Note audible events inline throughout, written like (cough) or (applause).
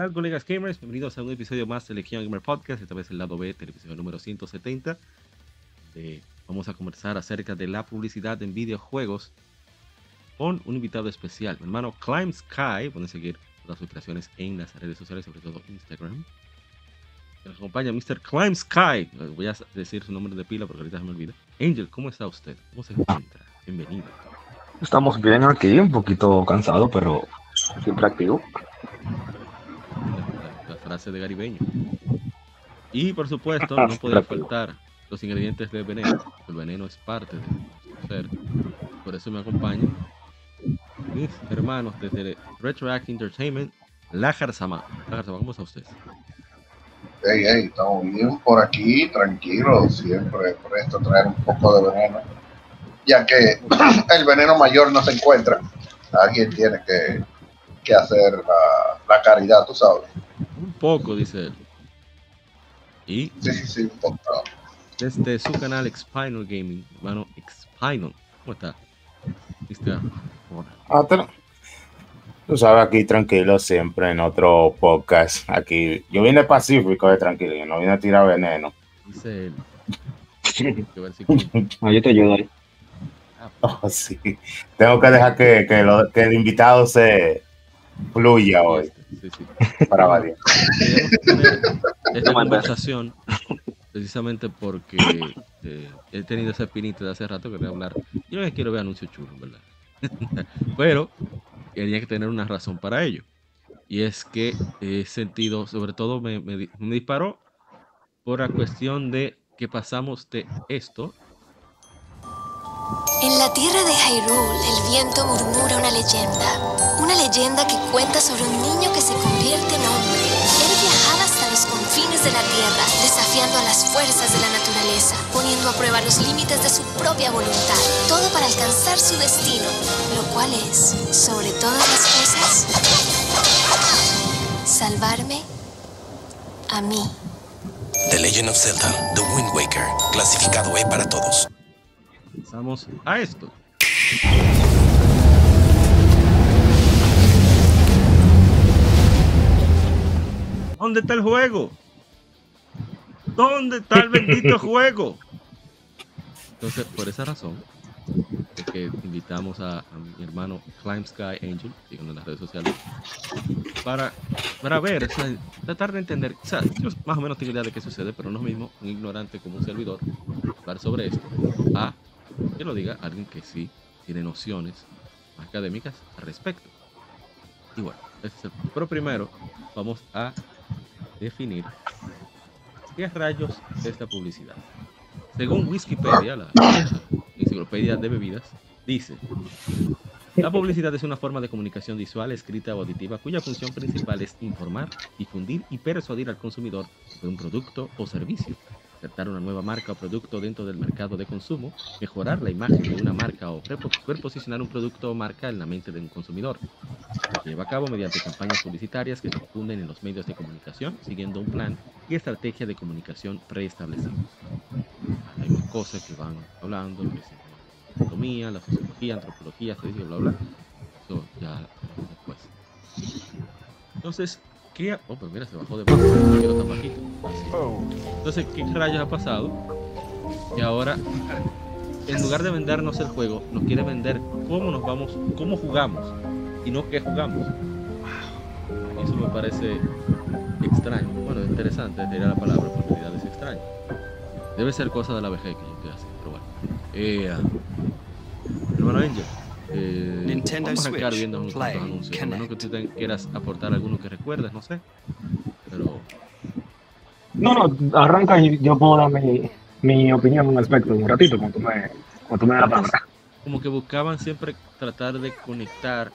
Tal, colegas gamers? Bienvenidos a un episodio más de Legion Gamer Podcast, esta vez el lado B del episodio número 170. donde vamos a conversar acerca de la publicidad en videojuegos con un invitado especial, mi hermano Climb Sky. Pueden seguir todas sus creaciones en las redes sociales, sobre todo Instagram. Nos acompaña Mr. Climb Sky. Eh, Voy a decir su nombre de pila porque ahorita se me olvida. Angel, ¿cómo está usted? ¿Cómo se encuentra? Bienvenido. Estamos bien aquí, un poquito cansado, pero siempre activo. Frase de Garibeño. Y por supuesto, (laughs) no podía faltar los ingredientes del veneno. El veneno es parte de ser. Por eso me acompañan mis hermanos desde Retroact Entertainment, Lajar Sama. Lajar Sama, ¿cómo está usted? Hey, hey, estamos bien por aquí, tranquilos, siempre presto a traer un poco de veneno. Ya que (clears throat) el veneno mayor no se encuentra, alguien tiene que, que hacer la, la caridad, tú sabes. Un poco, dice él. Y Sí, sí, un poco. desde su canal Expinal Gaming, hermano Expinal. ¿Cómo está? Está. Ah, tra- Tú sabes, aquí tranquilo siempre en otro podcast. Aquí, yo vine pacífico de tranquilo, yo no vine a tirar veneno. Dice él. (laughs) Ah, yo te ayudo ahí. Oh, sí. Tengo que dejar que, que, lo- que el invitado se fluya hoy Sí, sí. para tener (laughs) esta conversación precisamente porque eh, he tenido esa espinita de hace rato que quería hablar. Yo no quiero ver anuncios chulos, ¿verdad? (laughs) Pero tenía que tener una razón para ello. Y es que he sentido, sobre todo me, me me disparó por la cuestión de que pasamos de esto En la tierra de Hyrule, el viento murmura una leyenda. Una leyenda que cuenta sobre un niño que se convierte en hombre. Él viajaba hasta los confines de la tierra, desafiando a las fuerzas de la naturaleza, poniendo a prueba los límites de su propia voluntad. Todo para alcanzar su destino, lo cual es, sobre todas las cosas, salvarme a mí. The Legend of Zelda, The Wind Waker, clasificado E para todos. Pasamos a esto. ¿Dónde está el juego? ¿Dónde está el bendito (laughs) juego? Entonces, por esa razón, es que invitamos a, a mi hermano Climb Sky Angel, en las redes sociales, para, para ver, o sea, tratar de entender. O sea, yo más o menos tengo idea de qué sucede, pero no es mismo un ignorante como un servidor hablar sobre esto a que lo diga alguien que sí tiene nociones académicas al respecto. Y bueno. Pero primero vamos a definir qué rayos es esta publicidad. Según Wikipedia, la enciclopedia de bebidas, dice, la publicidad es una forma de comunicación visual, escrita o auditiva cuya función principal es informar, difundir y persuadir al consumidor de un producto o servicio insertar una nueva marca o producto dentro del mercado de consumo, mejorar la imagen de una marca o repo- reposicionar un producto o marca en la mente de un consumidor. Se lleva a cabo mediante campañas publicitarias que se difunden en los medios de comunicación, siguiendo un plan y estrategia de comunicación preestablecidos. Hay más cosas que van hablando, que la economía, la sociología, antropología, estadística, bla, bla. Eso ya después. Entonces, ¿qué? Oh, pero mira, se bajó de. Entonces, ¿qué rayos ha pasado? Que ahora, en lugar de vendernos el juego, nos quiere vender cómo nos vamos, cómo jugamos y no qué jugamos. Eso me parece extraño. Bueno, interesante, sería la palabra, porque es extraño. Debe ser cosa de la vejez que yo estoy así, pero bueno. Eh, hermano Angel, Eh, Nintendo vamos a Switch, viendo unos Play, anuncios. A menos que Connect. tú te- quieras aportar alguno que recuerdes, no sé. Pero No, no, arranca y yo puedo dar mi, mi opinión al respecto un ratito cuando tú me, cuando tú me das la palabra. como que buscaban siempre tratar de conectar,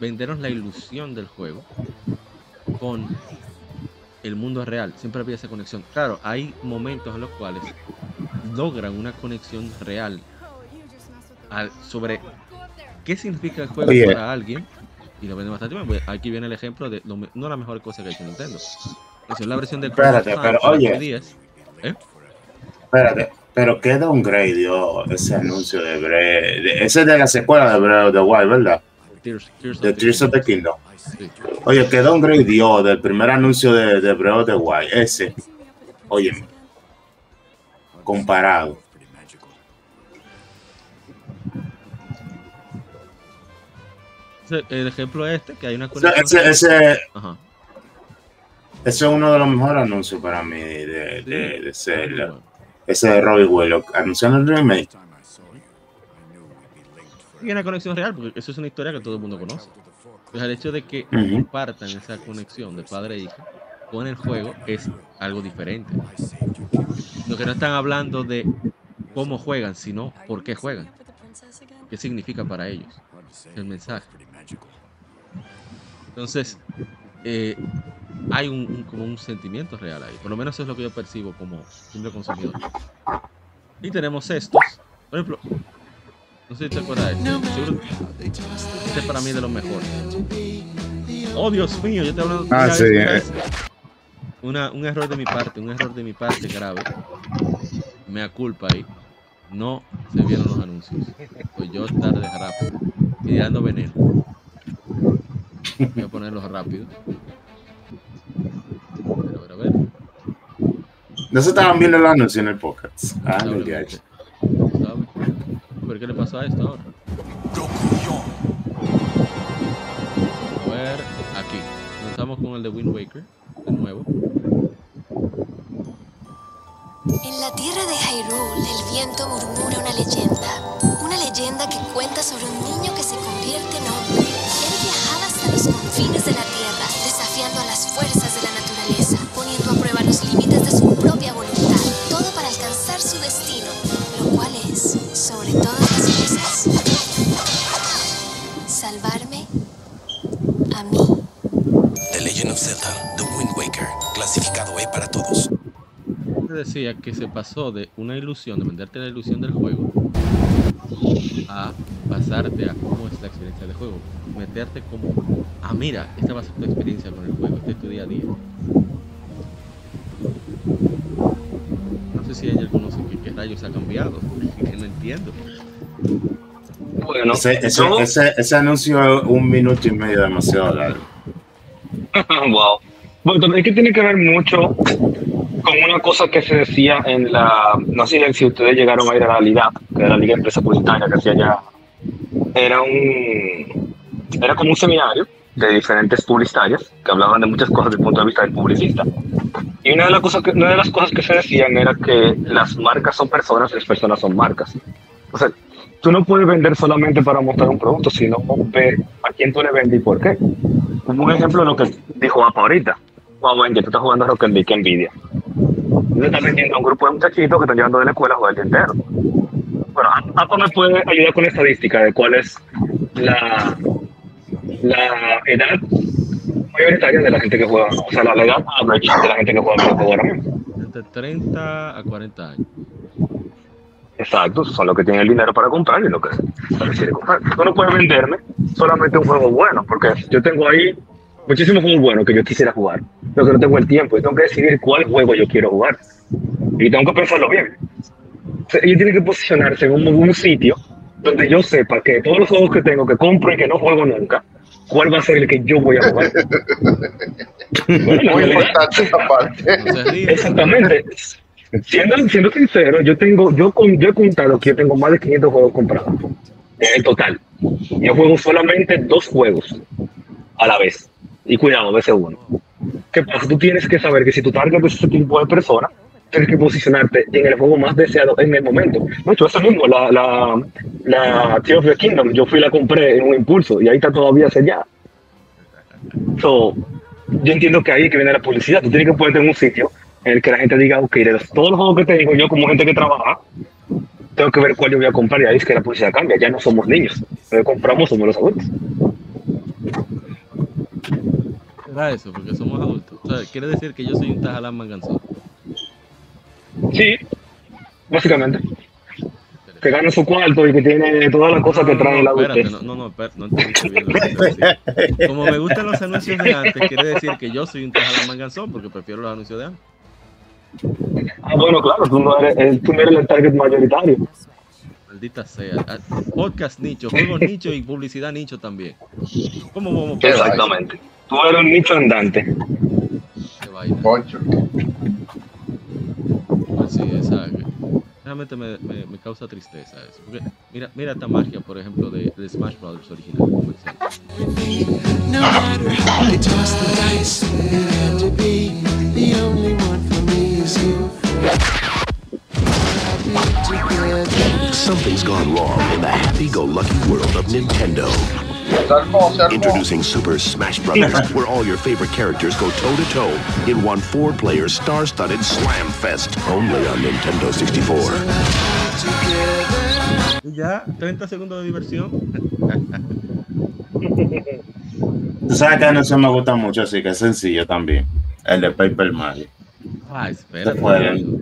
vendernos la ilusión del juego con el mundo real. Siempre había esa conexión. Claro, hay momentos en los cuales logran una conexión real al- sobre qué significa el juego Oye. para alguien y lo venden bastante bien. Pues Aquí viene el ejemplo de lo una de las mejores cosas que ha hecho Nintendo. Esa es la versión del Espérate, pero oye. 3DS. ¿Eh? Espérate, pero qué downgrade dio ese anuncio de ese es de la secuela de Breath of the Wild, ¿verdad? Tears, Tears De Tears of the Kingdom. Kingdom. Sí. Oye, qué downgrade dio del primer anuncio de, de Breath of the Wild. Ese, oye, comparado. El ejemplo este, que hay una Ese, conexión. ese, ese- Ajá. ese es uno de los mejores anuncios para mí de, Sí, de, de Zelda. bueno. Ese de Robbie Willock. Anunciando el remake. Y una conexión real, porque eso es una historia que todo el mundo conoce. Entonces, el hecho de que Ujú. compartan esa conexión de padre e hija con el juego es algo diferente. Lo que no están hablando de cómo juegan, sino por qué juegan, qué significa para ellos, el mensaje. Entonces, eh, hay un, un- como un sentimiento real ahí. Por lo menos eso es lo que yo percibo como simple consumidor. Y tenemos estos. Por ejemplo, no sé si te acuerdas de este. Este para mí es de los mejores. Oh, Dios mío, yo te hablo Ah, mira, sí, eh. Una, un error de mi parte, un error de mi parte grave. Me culpa ahí. No se vieron los anuncios. Pues yo tarde rápido. Ideando veneno. Voy a ponerlos rápido. A ver, a ver, a ver. No se estaban viendo los anuncios en el podcast. Ah, no. ¿Sabe? ¿Por qué le pasó a esto ahora? A ver, aquí. Comenzamos con el de Wind Waker, de nuevo. En la tierra de Hyrule, el viento murmura una leyenda. Una leyenda que cuenta sobre un niño que se convierte en hombre. Él viajaba hasta los confines de la tierra, desafiando a las fuerzas de la naturaleza, poniendo a prueba los límites de su propia voluntad. Todo para alcanzar su destino. Pero ¿cuál es? Sobre todas las cosas. Salvarme a mí. The Legend of Zelda, The Wind Waker, clasificado E para todos. Te decía que se pasó de una ilusión, de venderte la ilusión del juego, a pasarte a cómo es la experiencia del juego. Meterte como, ah, mira, esta va a ser tu experiencia con el juego, este es tu día a día. No sé si hay algunos que qué rayos ha cambiado, (laughs) que no entiendo. Bueno, Ese, ese, yo- ese, ese anuncio es un minuto y medio demasiado largo. (laughs) wow. Bueno, es que tiene que ver mucho con una cosa que se decía en la. No sé si ustedes llegaron a ir a la Liga, que era la Liga Empresa Publicitaria que hacía ya. Era un. Era como un seminario de diferentes publicitarias que hablaban de muchas cosas desde el punto de vista del publicista. Y una de, las cosas que, una de las cosas que se decían era que las marcas son personas y las personas son marcas. O sea, tú no puedes vender solamente para mostrar un producto, sino ver a quién tú le vendes y por qué. Como un ejemplo de lo que dijo Apa ahorita. Wow, que tú estás jugando a Rocket League, qué envidia. Le estás vendiendo a un grupo de muchachitos que están llegando de la escuela a jugar el día entero. Bueno, Apa me puede ayudar con la estadística de cuál es la, la edad mayoritaria de la gente que juega, o sea, la, la edad average de la gente que juega videojuegos ahora mismo. Entre 30 a 40 años. Exacto, son los que tienen el dinero para comprar y lo que se quiere comprar. Tú no puedes venderme solamente un juego bueno, porque yo tengo ahí muchísimos juegos buenos que yo quisiera jugar, pero que no tengo el tiempo y tengo que decidir cuál juego yo quiero jugar. Y tengo que pensarlo bien. O sea, ellos tienen que posicionarse en un, un sitio donde yo sepa que todos los juegos que tengo, que compro y que no juego nunca, cuál va a ser el que yo voy a jugar. (laughs) Bueno, Muy importante esa parte. (laughs) Exactamente. Siendo, siendo sincero, yo tengo, yo, con- yo he contado que yo tengo más de 500 juegos comprados en total. Yo juego solamente dos juegos a la vez. Y cuidado, veces uno. ¿Qué pasa? Tú tienes que saber que si tu target es ese tipo de persona, tienes que posicionarte en el juego más deseado en el momento. De hecho, eso mismo, la, la, la of the Kingdom, yo fui la compré en un impulso y ahí está todavía sellada. So, yo entiendo que ahí que viene la publicidad. Tú tienes que ponerte en un sitio en el que la gente diga, ok, de los- todos los juegos que tengo, yo como gente que trabaja, tengo que ver cuál yo voy a comprar y ahí es que la publicidad cambia. Ya no somos niños. Que compramos somos los adultos. Era eso, porque somos adultos. O sea, quiere decir que yo soy un tajalán manganzón. Sí, básicamente. Que gana su cuarto y que tiene todas las cosas que trae la espérate, no, no, no, espérate, no entendiste bien lo que quiero decir. Como me gustan los anuncios de antes, quiere decir que yo soy un tajalán manganzón porque prefiero los anuncios de antes. Ah, bueno, claro, tú no eres, eh, tú no eres el target mayoritario. Maldita sea. Ah, Podcast nicho, juegos nicho y publicidad nicho también. ¿Cómo vamos a Exactamente. Tú eres un nicho andante. Qué vaina. Poncho. Pues sí, esa, realmente me, me, me causa tristeza eso. Porque mira, mira esta magia, por ejemplo, de, de Smash Brothers original. Something's gone wrong in the happy-go-lucky world of Nintendo. Introducing Super Smash Bros., where all your favorite characters go toe-to-toe in one four-player star-studded slam fest, only on Nintendo 64. Y ya, 30 segundos de diversión. Tú sabes que no se me gusta mucho, así que es sencillo también. El de Paper Mario. Ah, amigo.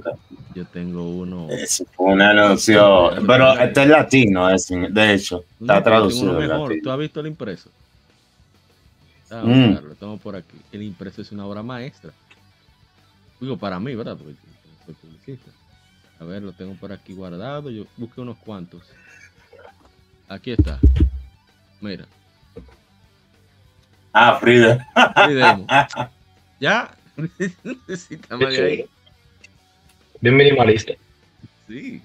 Yo tengo uno. Fue un anuncio. Pero este es latino, es, de hecho. Está traducido. ¿Tú has visto el impreso? Ah, Mm. claro, lo tengo por aquí. El impreso es una obra maestra. Digo, para mí, ¿verdad? Porque soy publicista. A ver, lo tengo por aquí guardado. Yo busqué unos cuantos. Aquí está. Mira. Ah, Frida. demo. (laughs) ¿Ya? (laughs) Necesitamos de ahí. Bien minimalista. Sí.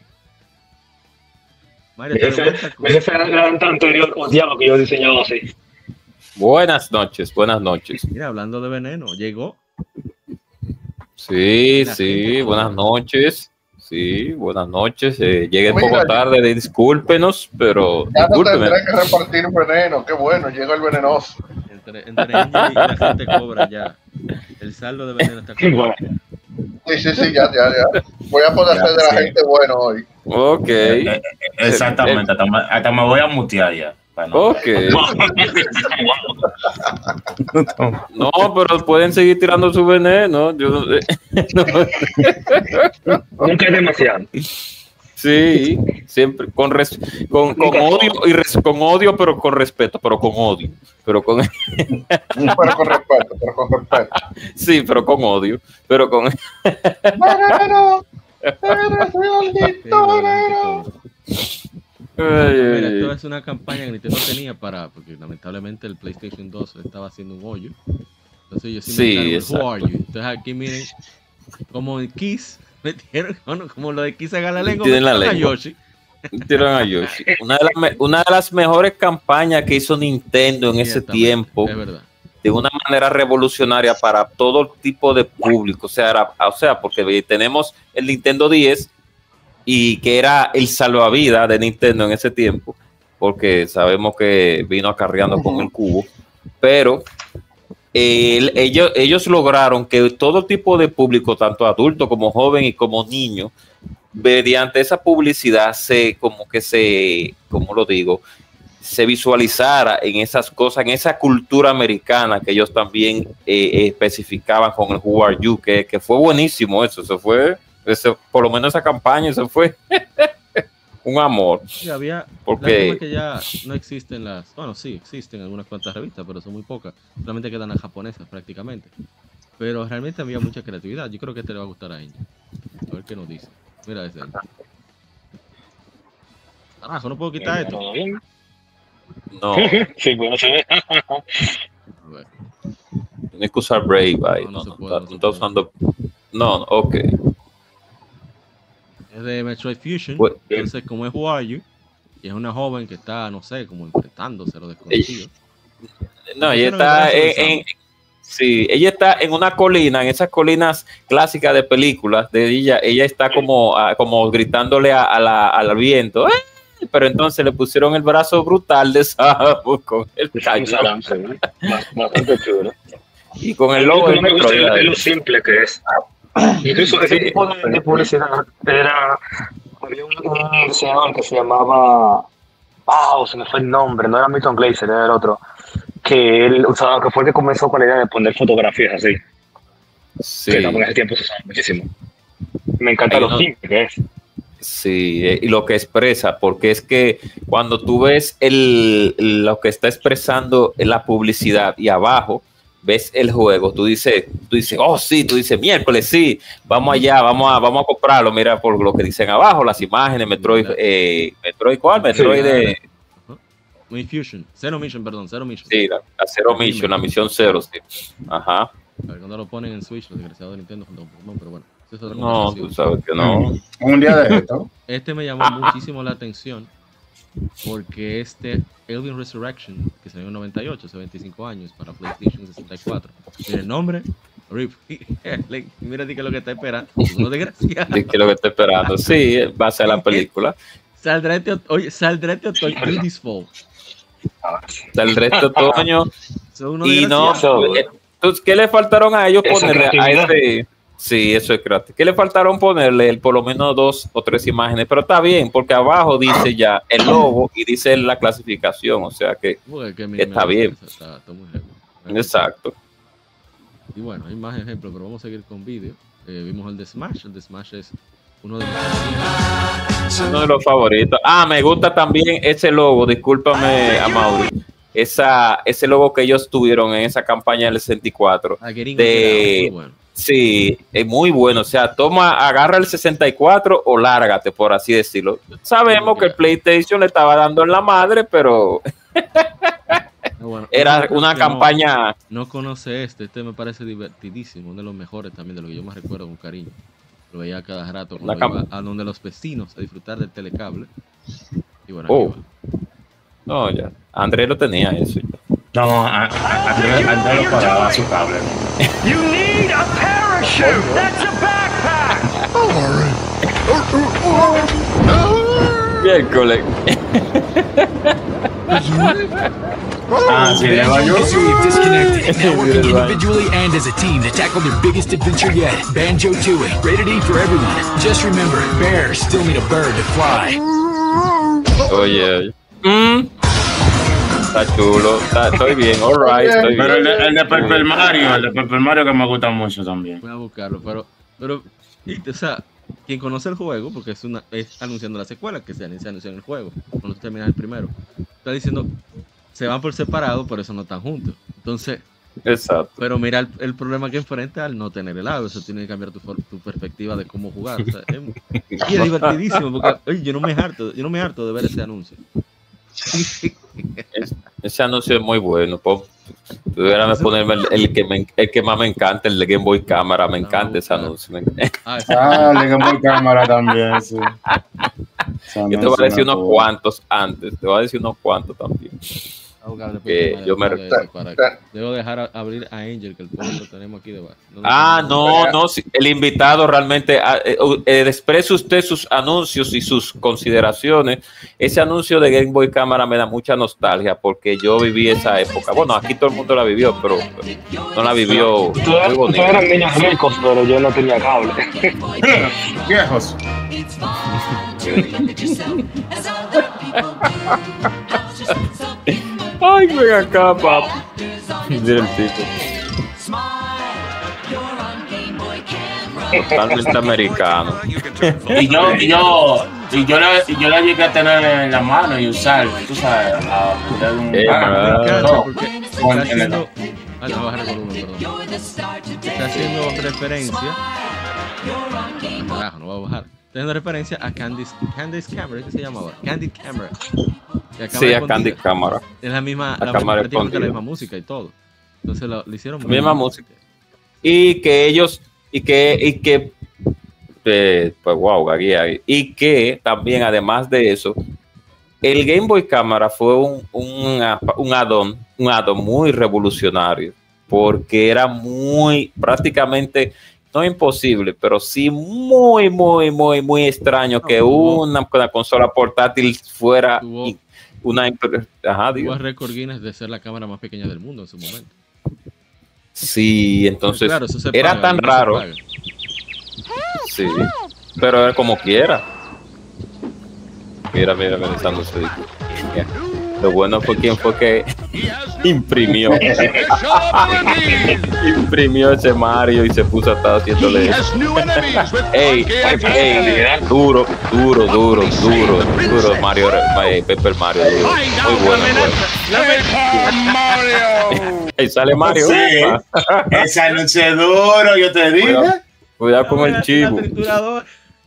Mario, Ese, ese fue el adelante anterior odiaba que yo he diseñado así. Buenas noches, buenas noches. Mira, hablando de veneno, llegó. Sí, sí, buenas noches. Sí, buenas noches. Eh, llegué un poco yo- tarde, discúlpenos, pero Ya no tendré que repartir veneno. Qué bueno, llega el venenoso. Entre, entre Angel y la gente cobra ya. El saldo de veneno está Bueno, Sí, sí, sí, ya, ya, ya. Voy a poder Ya, ser de la sí. gente bueno hoy. Ok, Eh, eh, Exactamente, hasta me, hasta me voy a mutear ya. Para no- ok. (laughs) No, pero pueden seguir tirando su veneno. Yo no sé. (laughs) nunca es demasiado. Sí, siempre con res- con, con odio y res- con odio, pero con respeto, pero con odio, pero con (laughs) Pero con respeto, pero con respeto. sí, pero con odio, pero con ¡Veneno! ¡Eres Qué maldito bueno, veneno! qué Ay, Mira, esto es una campaña que Nintendo tenía para, porque lamentablemente el PlayStation 2 estaba haciendo un hoyo. Entonces ellos Sí. Who Are You. Entonces aquí miren, como en Kiss, (laughs) metieron, bueno, como lo de Kiss haga la lengua, Tienen la metieron a lengua. Yoshi. Tiran a Yoshi. Una de, las una de las mejores campañas que hizo Nintendo en ese tiempo, Es verdad. de una manera revolucionaria para todo tipo de público. O sea, era- o sea, porque tenemos el Nintendo 10 y que era el salvavidas de Nintendo en ese tiempo, porque sabemos que vino acarreando con el cubo, pero el- ellos, ellos lograron que todo tipo de público, tanto adulto como joven y como niño, mediante esa publicidad se, como que se, como lo digo, se visualizara en esas cosas, en esa cultura americana que ellos también eh, especificaban con el Who Are You, que, que fue buenísimo eso, eso fue, ese- por lo menos esa campaña, eso fue (laughs) un amor, Sí, había, porque que ya no existen las. Bueno, sí, existen algunas cuantas revistas, pero son muy pocas. Solamente quedan las japonesas prácticamente. Pero realmente había mucha creatividad. Yo creo que te le va a gustar a Angel. A ver qué nos dice. Mira ese. Carajo, no puedo quitar esto. no, (laughs) Sí, bueno, se ve. A ver. tienes que usar Brave ahí, No, no no, se no, no Es de Metroid Fusion. Pues, Entonces, como es Who Are You, y es una joven que está, no sé, como enfrentándose a lo desconocido. no, ella el está en, en- sí, ella está en una colina, en esas colinas clásicas de películas, de ella, ella está como, ah, como gritándole a- a la- al viento, ¡eh! pero entonces le pusieron el brazo brutal de Samus (laughs) con el cañón Bastante chulo. y con el Lo logo me gusta lo simple que es. Incluso ese tipo de, de publicidad era. Había un, un diseñador que se llamaba. Wow, se me fue el nombre, no era Milton Glaser, era el otro. Que él usaba, que fue el que comenzó con la idea de poner fotografías así. Sí. Que también ese tiempo se usaba muchísimo. Me encanta Ahí lo no- simple que es. Sí, eh, y lo que expresa, porque es que cuando tú ves el, lo que está expresando en la publicidad y abajo ves el juego, tú dices, tú dices, oh sí, tú dices, miércoles sí, vamos allá, vamos a, vamos a comprarlo, mira por lo que dicen abajo, las imágenes, Metroid, eh, Metroid ¿cuál? Metroid de, Mi Fusion. Zero Mission, perdón, Zero Mission. sí, la, la Zero Mission, la misión cero, sí. Ajá. A ver, cuando lo ponen en Switch, los desgraciados de Nintendo junto con Pokémon, pero bueno. eso es otra No, tú sabes que no. Un día de esto. Este me llamó muchísimo la atención porque este Alien Resurrection, que salió en 98, hace 25 años, para PlayStation 64, tiene el nombre RIP. (laughs) Mira, di que lo que está esperando. Uno desgraciado. Es que lo que estoy esperando, sí, va a ser la película. Saldrá este, oye, saldrá este otoño. This fall. del resto de otoño. Y no, ¿qué le faltaron a ellos ponerle a creatividad. Sí, eso es creativo. ¿Qué le faltaron ponerle? El, por lo menos dos o tres imágenes, pero está bien, porque abajo dice ya el logo y dice la clasificación, o sea que que está bien. Muy heavy. exacto. Y bueno, hay más ejemplos, pero vamos a seguir con vídeo. Eh, vimos el de Smash. El de Smash es uno de los Uno de los favoritos. Ah, me gusta también ese logo, discúlpame a Mauri. Esa, ese logo que ellos tuvieron en esa campaña del 64. Ah, De, bueno. Sí, es muy bueno. O sea, toma, agarra el 64 o lárgate, por así decirlo. Sabemos que el PlayStation le estaba dando en la madre, pero bueno, (laughs) era una no- campaña. No, conoce este. Este me parece divertidísimo. Uno de los mejores también, de lo que yo más recuerdo con cariño. Lo veía cada rato cuando iba a donde los vecinos a disfrutar del telecable. Y bueno, Oh. No, ya. Andrés lo tenía eso. ya. No, a- a- Andrés Andrés lo pagaba su cable. You need a parachute. That's a backpack. Miércoles. Ah, sí, le va yo. So we've disconnected, (laughs) now working individually and as a team to tackle their biggest adventure yet. Banjo Tooie, rated E for everyone. Just remember, bears still need a bird to fly. Oye, oye. Mm. Está chulo. Está, estoy bien, alright. Estoy Pero el bien. de, el de Purple Mario, el de Purple Mario que me gusta mucho también. Voy a buscarlo, pero, pero, y, o sea, quien conoce el juego, porque es una, es anunciando la secuela que se anuncia en el juego, cuando tú terminas el primero, está diciendo, se van por separado, por eso no están juntos. Entonces, Exacto. pero mira el, el problema que enfrenta al no tener el agua, eso tiene que cambiar tu, for- tu perspectiva de cómo jugar. O sea, es, (laughs) y es divertidísimo, porque oye, yo no me harto, yo no me harto de ver ese anuncio. Es- ese anuncio es muy bueno. po. Tuviérame ponerme el, el que me, el que más me encanta, el de Game Boy Cámara. Me encanta ese anuncio. Ah, ese- Ah, le Game cámara también, sí. Yo te no voy a decir unos cuantos antes. Te voy a decir unos cuantos también. Que yo me- Debo dejar a- abrir a Angel, que el lo tenemos aquí debajo. No, Ah, no, no, sí, el invitado realmente ah, eh, eh, exprese usted sus anuncios y sus consideraciones. Ese anuncio de Game Boy Cámara me da mucha nostalgia porque yo viví esa época. Bueno, aquí todo el mundo la vivió, pero no la vivió bonita. eran niños ricos, pero yo no tenía cable. (laughs) Viejos. (laughs) (laughs) Ay, ven acá, papi. Mira el tipo. Totalmente americano. Y yo, y yo, y yo la, y yo la llegué a tener en la mano y usar, tú sabes, a meter un Eh, Ah, no, haciendo. Ah, no, bajar el volumen, perdón. Está haciendo referencia. Carajo, no va a bajar. Está haciendo referencia a Candice, Candice Camera, ¿qué se llamaba? Candid Camera. Sí, a Candy. Cámara. Es la misma, La cámara la misma música y todo. Entonces lo, lo hicieron La muy misma bien. música. Y que ellos, y que, y que, eh, pues wow. Y que también, además de eso, el Game Boy Cámara fue un, un, un add-on, un add-on muy revolucionario, porque era muy, prácticamente no imposible, pero sí muy, muy, muy, muy extraño que una, una consola portátil fuera Tuvo- una... Ajá. Tuvo récord Guinness de ser la cámara más pequeña del mundo en su momento. Sí, entonces Claro, era paga, tan raro. Sí, pero era como quiera. Mira, mira, mira, disco. Ya. Lo bueno fue quien fue que imprimió. (laughs) imprimió ese Mario y se puso a estar haciéndole. (laughs) Ey, ey, duro, duro, duro, duro, duro, Mario, eh, Pepper Mario, duro. Muy bueno. bueno. (laughs) Ahí sale Mario. Sí, ese anuncio es duro, yo te dije. Cuidado, cuidado con el chivo.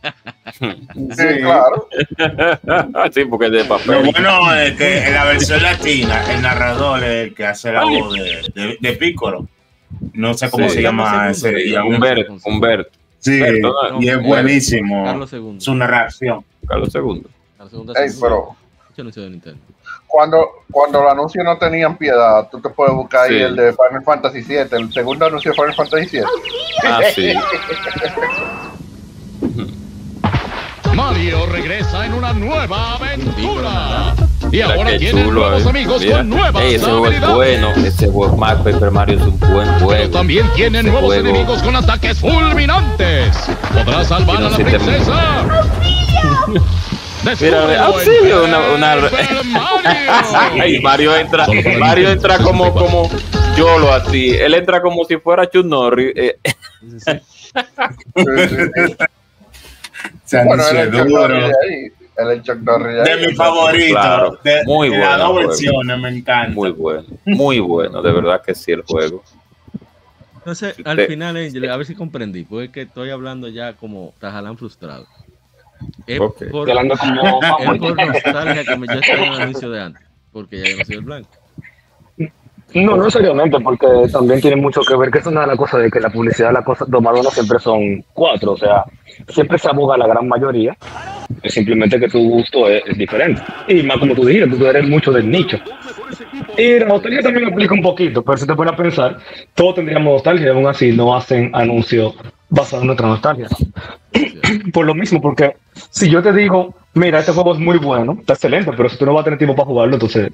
(laughs) Sí, claro. (laughs) sí, porque es de Lo papel. bueno es que en la versión latina, el narrador es el que hace la voz de, de, de Piccolo. No sé cómo Sí. se llama ese. Humberto, Humberto. Sí, Humberto, ¿no? y es Humberto. buenísimo Carlos II. su narración. Carlos II. La segunda Ey, pero Ese anuncio de Nintendo. cuando, cuando los anuncios no tenían piedad, tú te puedes buscar ahí el de Final Fantasy VII, el segundo anuncio de Final Fantasy VII. Ah, sí. (laughs) Mario regresa en una nueva aventura. Y Mira ahora tiene chulo, nuevos eh. amigos Mira. con nuevas Ey, ese juego es bueno. Ese juego, Mario Paper Mario es un buen juego. También tiene Ese nuevos juego- enemigos con ataques fulminantes. ¿Podrá salvar Tiene a la princesa? Mira, auxilio, una, una... (laughs) Ay, Mario entra, Mario entra como, como Yolo así. Él entra como si fuera Chuck Norris. eh. Bueno, es Chuck duro. El Chuck Norris de mi favorito. Claro, de, muy de bueno Las dos versiones me encanta. Muy bueno, muy bueno, de verdad que sí el juego. Entonces, al final, Angel, a ver si comprendí, porque es que estoy hablando ya como Tajalán frustrado. Es Ok. por, (laughs) es por nostalgia que me, yo estoy en el anuncio de antes, porque ya yo no soy el blanco. No, no seriamente, porque también tiene mucho que ver que es una de las cosas de que la publicidad las cosas de Madonna siempre son cuatro, o sea, siempre se aboga la gran mayoría, es simplemente que tu gusto es, diferente. Y más como tú dijiste, tú eres mucho del nicho. Y la nostalgia también aplica un poquito, pero si te pones a pensar, todos tendríamos nostalgia aún así no hacen anuncios basados en nuestra nostalgia. (clears throat) Por lo mismo, porque si yo te digo, mira, este juego es muy bueno, está excelente, pero si tú no vas a tener tiempo para jugarlo, entonces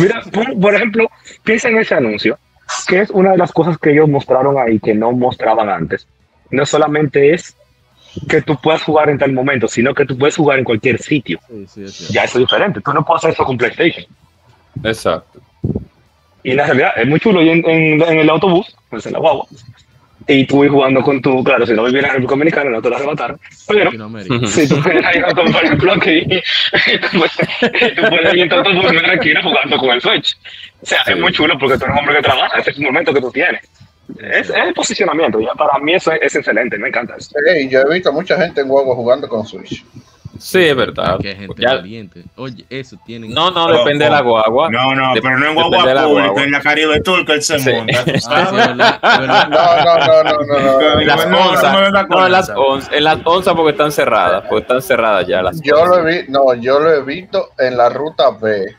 Mira, por, por ejemplo, piensa en ese anuncio, que es una de las cosas que ellos mostraron ahí que no mostraban antes. No solamente es que tú puedas jugar en tal momento, sino que tú puedes jugar en cualquier sitio. Sí, sí, cierto. Ya eso es diferente. Tú no puedes hacer eso con PlayStation. Exacto. Y en la realidad es muy chulo. Y en, en- en el autobús, pues en la guagua, y tú ir jugando con tu, claro, si no vivieras en República Dominicana, no te lo arrebataron. Pero si tú puedes ir con por ejemplo aquí, (laughs) tú puedes, tú puedes ir en tu muy tranquilo jugando con el Switch. O sea, es muy chulo porque tú eres un hombre que trabaja, ese es el momento que tú tienes. Es, es el posicionamiento, ya para mí eso es, es excelente, me encanta eso. Ey, yo he visto mucha gente en juego jugando con Switch. Sí, es verdad. Que gente Ya- valiente. Oye, eso tienen. No, no, depende de la guagua. No, no, Dep- pero no en depende Guagua de la Pública, guagua. en la Caribe que él se Sí. monta. ¿tú (laughs) Ah. No, no, no, no, no, no. En las onzas, no, en las onzas, en las onzas porque están cerradas, porque están cerradas ya las Yo onzas. lo he visto, no, yo lo he visto en la ruta B.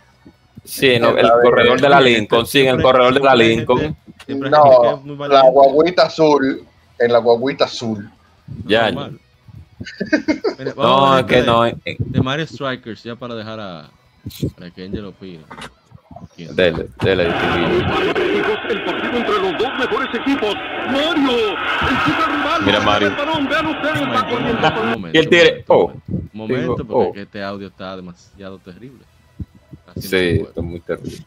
Sí, no, el corredor de la Lincoln, sí, en el corredor de la Lincoln. No, la guaguita azul, en la guaguita azul. Ya, Normal. Mira, vamos No, es que de- no. eh, De Mario Strikers, ya para dejar a. Para que Angel opine. Dele, dele. El partido entre los dos mejores equipos. Mario, el super rival. Mira, Mario. El balón, vean ustedes, momento, corriendo un por momento, Y él tiene, oh. un momento, porque oh. este audio está demasiado terrible. Sí, puede. esto es muy terrible.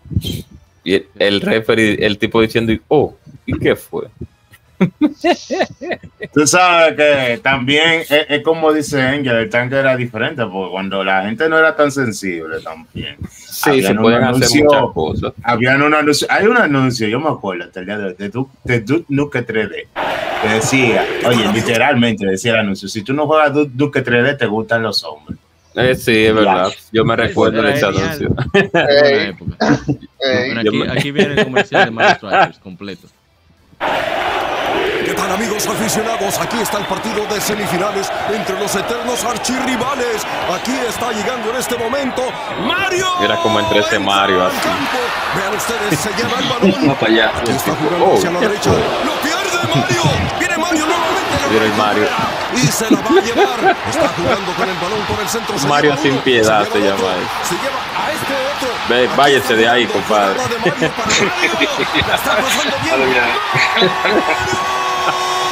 Y el, el referee, el tipo diciendo, oh, ¿y qué fue? Tú sabes que también es, es como dice Angel, el tanque era diferente, porque cuando la gente no era tan sensible también. Sí, Habían se pueden hacer anuncio- muchas cosas. Habían un anuncio, hay un anuncio, yo me acuerdo hasta el día de hoy, de, Du- de Duke Nukem 3D, que decía, oye, literalmente decía el anuncio, si tú no juegas Du- Duke 3D, te gustan los hombres. Eh, sí, es verdad. Yo me recuerdo de ese anuncio. (laughs) Ey, ey, Bueno, aquí, viene el comercial de Mario Strikers completo. ¿Qué tal amigos aficionados? Aquí está el partido de semifinales entre los eternos archirrivales. Aquí está llegando en este momento Mario. Era como entre ese Mario así. Vean ustedes, se (laughs) lleva el balón. Va para allá. Aquí está jugando Oh, hacia la ¿qué derecha. fue? Lo pierde Mario. Viene Mario, no Mira el Mario. Y se la va a llevar. Está jugando con el balón por el centro. se Mario sin piedad se llama eso. Se lleva a este otro. Ve, váyase de ahí, compadre. La está pasando bien. (laughs)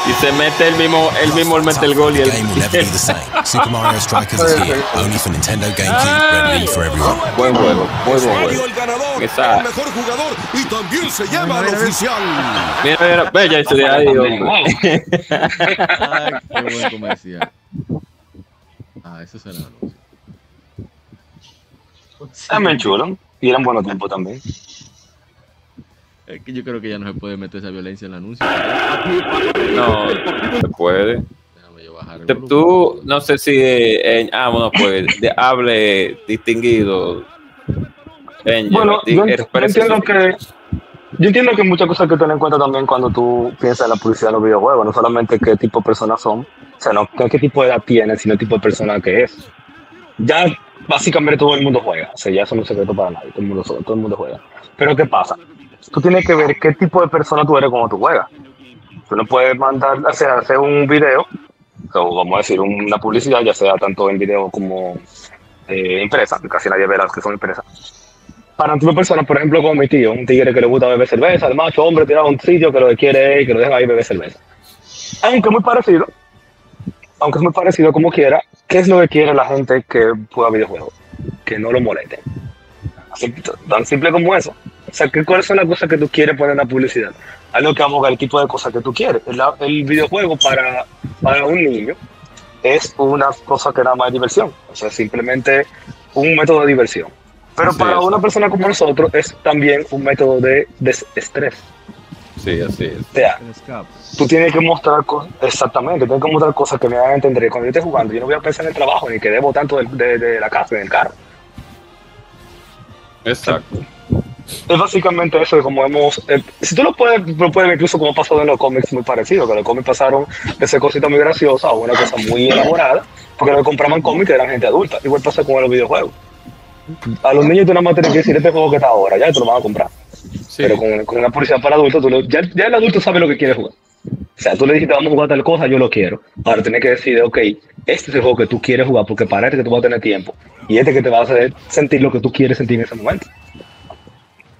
Y se mete el mismo, el mismo él mete el gol y el. (laughs) Super Mario Strikers is here, only for Nintendo GameCube, ready for everyone. buen juego, muy buen juego. el ganador, Esa- el mejor jugador y también se lleva al oficial. Mira, mira, ahí, hombre. Ay, qué buen (laughs) comercial. Ah, eso será. anuncio. También chulo. Y eran buenos tiempos también. Es que yo creo que ya no se puede meter esa violencia en el anuncio. No, se puede. Déjame yo bajar el Te- volumen. Tú, no sé si, eh, en- ah, bueno, pues, de, hable distinguido. Angel, Bueno, yo, eh, entiendo que yo entiendo que hay muchas cosas que tener en cuenta también cuando tú piensas en la publicidad de los videojuegos, no solamente qué tipo de personas son, o sea, no qué, qué tipo de edad tienen, sino el tipo de persona que es. Ya básicamente todo el mundo juega, o sea, ya eso no es un secreto para nadie, todo el mundo, todo el mundo juega. Pero ¿qué pasa? Tú tienes que ver qué tipo de persona tú eres cuando tú juegas. Tú no puedes mandar, hacer un video, o vamos a decir, una publicidad, ya sea tanto en video como eh, impresa, casi nadie ve las que son impresas para de personas, por ejemplo, como mi tío, un tigre que le gusta beber cerveza, el macho hombre tirado a un sitio que lo que quiere que lo dejen ahí beber cerveza. Aunque muy parecido, aunque es muy parecido como quiera, ¿qué es lo que quiere la gente que juega videojuegos? Que no lo molesten. Así, tan simple como eso. O sea, ¿qué, ¿cuáles son las cosas que tú quieres poner en la publicidad? Algo que vamos a ver el tipo de cosas que tú quieres. El, el videojuego para, para un niño es una cosa que nada más es diversión. O sea, simplemente un método de diversión. Pero Así para es. una persona como nosotros es también un método de desestrés. Sí, así es. O sea, tú tienes que mostrar cosas, exactamente, tienes que mostrar cosas que me hagan entender. Cuando yo esté jugando, yo no voy a pensar en el trabajo ni que debo tanto de, de- de la casa, en el carro. Exacto. Es básicamente eso de como hemos. eh, si tú lo puedes, lo puedes ver incluso como ha pasado en los cómics muy parecido, que los cómics pasaron de ser cositas muy graciosas a una cosa muy elaborada, porque lo que compraban cómics eran gente adulta. Igual pasa con los videojuegos. A los niños tú nada más tienes que decir este juego que está ahora, ya te lo van a comprar. Pero con, con una publicidad para adultos, tú lo- ya, ya el adulto sabe lo que quiere jugar. O sea, tú le dijiste, vamos a jugar tal cosa, yo lo quiero. Ahora tienes que decir, ok, este es el juego que tú quieres jugar, porque para este que tú vas a tener tiempo. Y este que te va a hacer sentir lo que tú quieres sentir en ese momento.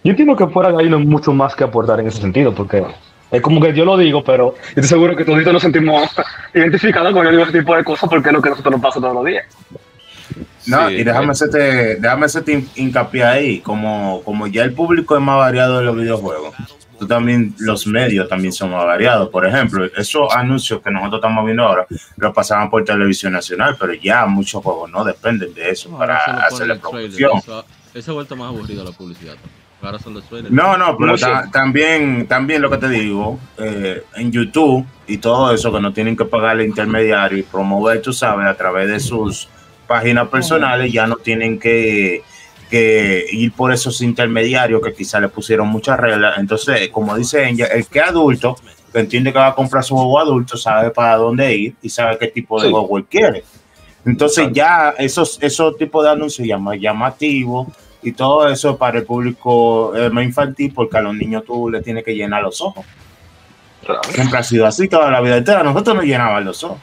Yo entiendo que fuera de ahí no hay mucho más que aportar en ese sentido, porque es como que yo lo digo, pero yo estoy seguro que todos nos sentimos (laughs) identificados con digo ese tipo de cosas porque es lo que a nosotros nos pasa todos los días. No, Sí, y déjame eh. hacerte, déjame hacerte hin- hincapié ahí, como, como ya el público es más variado de los videojuegos, tú también, los medios también son más variados. Por ejemplo, esos anuncios que nosotros estamos viendo ahora, los pasaban por televisión nacional, pero ya muchos juegos no dependen de eso No, para hacerle el trailer. promoción. Eso, eso ha vuelto más aburrido la publicidad. Ahora son los trailers. No, no, pero ta- también, también lo que te digo, eh, en YouTube y todo eso, que no tienen que pagar el intermediario y promover, tú sabes, a través de sus páginas personales, ya no tienen que, que ir por esos intermediarios que quizá le pusieron muchas reglas. Entonces, como dice ella, el que es adulto, que entiende que va a comprar su juego adulto, sabe para dónde ir y sabe qué tipo de Sí. juego él quiere. Entonces ya esos, esos tipos de anuncios llamativos y todo eso para el público eh, más infantil porque a los niños tú le tienes que llenar los ojos. Siempre ha sido así toda la vida entera. Nosotros nos llenaban los ojos.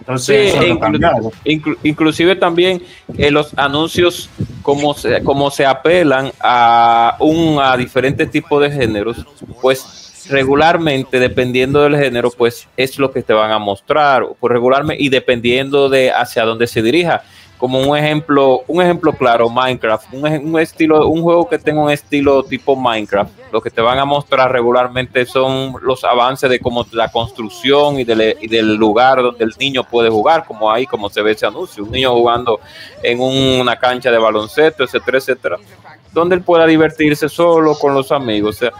Entonces, Sí, eso lo inclu- cambiaron. inclu- inclusive también eh, los anuncios como se, como se apelan a un a diferentes tipos de géneros, pues regularmente dependiendo del género, pues es lo que te van a mostrar, pues regularmente y dependiendo de hacia dónde se dirija. Como un ejemplo, un ejemplo claro, Minecraft, un, estilo, un juego que tenga un estilo tipo Minecraft, lo que te van a mostrar regularmente son los avances de cómo la construcción y del, lugar donde el niño puede jugar, como ahí, como se ve ese anuncio, un niño jugando en una cancha de baloncesto, etcétera, etcétera, donde él pueda divertirse solo con los amigos, o sea,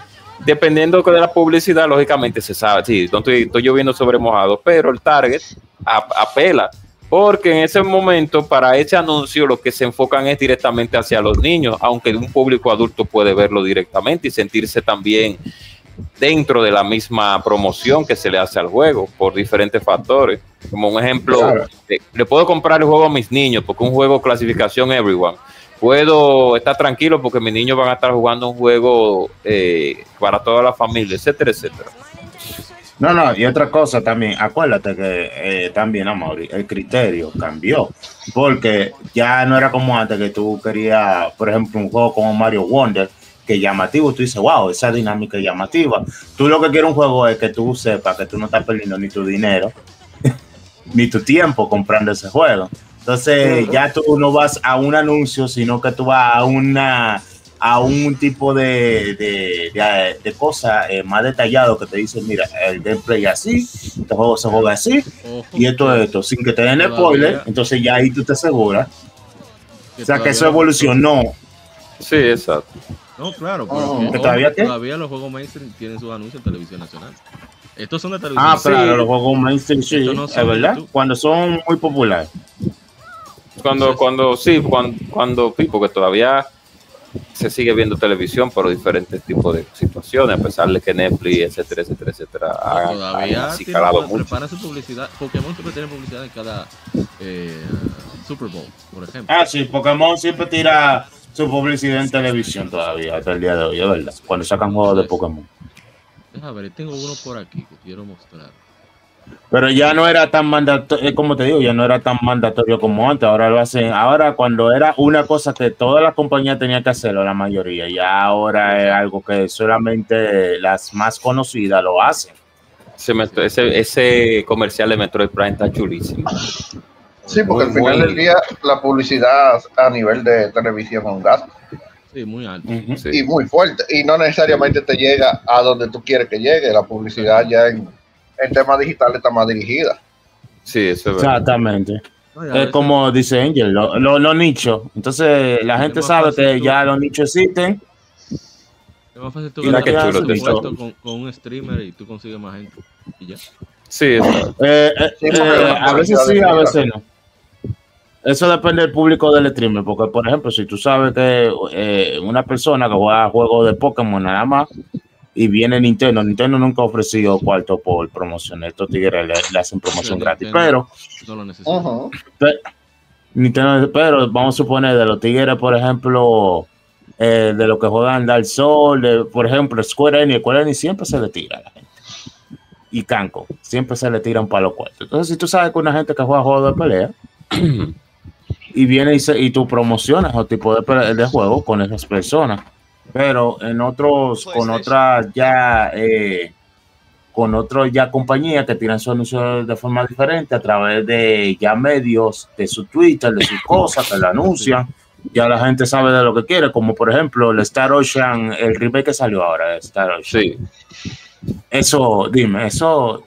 dependiendo de la publicidad, lógicamente se sabe, sí, estoy, lloviendo sobre mojado, pero el target ap- apela, porque en ese momento, para ese anuncio, lo que se enfocan es directamente hacia los niños, aunque un público adulto puede verlo directamente y sentirse también dentro de la misma promoción que se le hace al juego por diferentes factores. Como un ejemplo, Claro. eh, le puedo comprar el juego a mis niños porque un juego clasificación everyone. Puedo estar tranquilo porque mis niños van a estar jugando un juego eh, para toda la familia, etcétera, etcétera. No, no, y otra cosa también, acuérdate que eh, también, Amaury, el criterio cambió, porque ya no era como antes que tú querías, por ejemplo, un juego como Mario Wonder, que llamativo, tú dices, wow, esa dinámica es llamativa. Tú lo que quieres un juego es que tú sepas que tú no estás perdiendo ni tu dinero, (laughs) ni tu tiempo comprando ese juego. Entonces, ya tú no vas a un anuncio, sino que tú vas a una a un tipo de, de, de, de cosa eh, más detallado que te dice, mira, el gameplay así, este juego se juega así, y esto es esto, sin que te den Todavía- spoiler, entonces ya ahí tú te aseguras. Que O sea, que eso evolucionó. Sí, exacto. No, claro, Oh, pero ¿que todavía qué? todavía los juegos mainstream tienen sus anuncios en televisión nacional. Estos son de televisión Ah, claro, los juegos mainstream, sí, no es verdad, YouTube. cuando son muy populares. Cuando, cuando, sí, cuando, cuando, sí, porque todavía se sigue viendo televisión, pero diferentes tipos de situaciones, a pesar de que Netflix, etcétera, etcétera, etcétera, ha- Todavía ha tiene- mucho. prepara su publicidad. Pokémon siempre tiene publicidad en cada eh, Super Bowl, por ejemplo. Ah, sí, Pokémon siempre tira su publicidad en televisión todavía, hasta el día de hoy, es verdad, cuando sacan juegos de Pokémon. Déjame ver, tengo uno por aquí que quiero mostrar. Pero ya no era tan mandatorio, como te digo, ya no era tan mandatorio como antes. Ahora lo hacen. Ahora, cuando era una cosa que todas las compañías tenían que hacerlo, la mayoría, ya ahora es algo que solamente las más conocidas lo hacen. Ese, Metro- ese, ese comercial de Metroid Prime está chulísimo. Sí, porque al Muy final bueno. del día la publicidad a nivel de televisión es un gasto Sí, muy alto. y muy fuerte. Y no necesariamente te llega a donde tú quieres que llegue. La publicidad ya en, en temas digitales está más dirigida. Sí, eso es verdad. Exactamente. No, Es como dice Angel, los lo, los nichos. Entonces, la gente sabe que tú- ya los nichos existen. Es más fácil tú Mira ganar con, con un streamer y tú consigues más gente. Y ya. Sí, eso. Eh, eh, Sí, eh, a veces sí, a veces no. Eso depende del público del streamer, porque por ejemplo, si tú sabes que eh, una persona que juega juegos de Pokémon nada más y viene Nintendo, Nintendo nunca ha ofrecido cuarto por promoción, estos tigres le, le hacen promoción Sí, gratis, Nintendo. pero No lo necesito. Pe- Nintendo, pero vamos a suponer de los tigres, por ejemplo, eh, de los que juegan Dark Souls, de, por ejemplo, Square Enix, Square Enix siempre se le tira a la gente. Y Canco, siempre se le tiran para los cuartos. Entonces, si tú sabes que una gente que juega juegos de pelea (clears throat) y viene y, se- y tú promocionas o tipo de, de juego con esas personas, pero en otros, con otras ya, eh, con otros ya compañías que tiran sus anuncios de forma diferente a través de ya medios, de su Twitter, de sus (coughs) cosas que lo anuncian. Ya la gente sabe de lo que quiere, como por ejemplo el Star Ocean, el remake que salió ahora, Star Ocean. Sí. Eso, dime, eso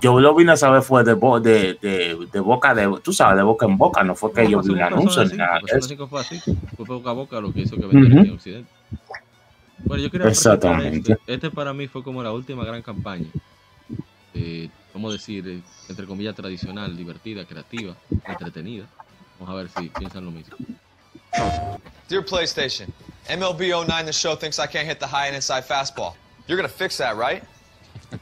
yo lo vine a saber fue de, bo- de, de, de boca de, tú sabes, de boca en boca, no fue que yo vi un anuncio ni nada de Persona eso. 5 fue así. Fue boca a boca lo que hizo que vendiera Ujú. en Occidente. Bueno, yo quería Exactamente. Este. Para mí fue como la última gran campaña. Eh, vamos a decir, eh, entre comillas, tradicional, divertida, creativa, entretenida. Vamos a ver si piensan lo mismo. Dear PlayStation, MLB 09 The Show thinks I can't hit the high and inside fastball. You're gonna fix that, right? (laughs)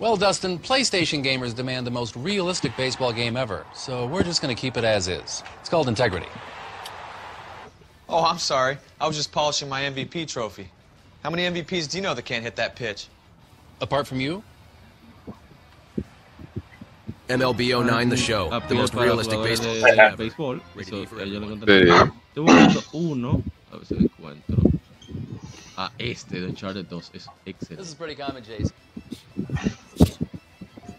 Well, Dustin, PlayStation gamers demand the most realistic baseball game ever, so we're just going to keep it as is. It's called integrity. Oh, I'm sorry. I was just polishing my MVP trophy. How many MVPs do you know that can't hit that pitch? Apart from you? MLB 09 The Show, Ah, the most realistic jugadores baseball. de, de béisbol. Eso, ellos lo encontraron. Estoy buscando uno. A ver si lo encuentro. Ah, este de Uncharted 2 es excelente. This is pretty common, Jason.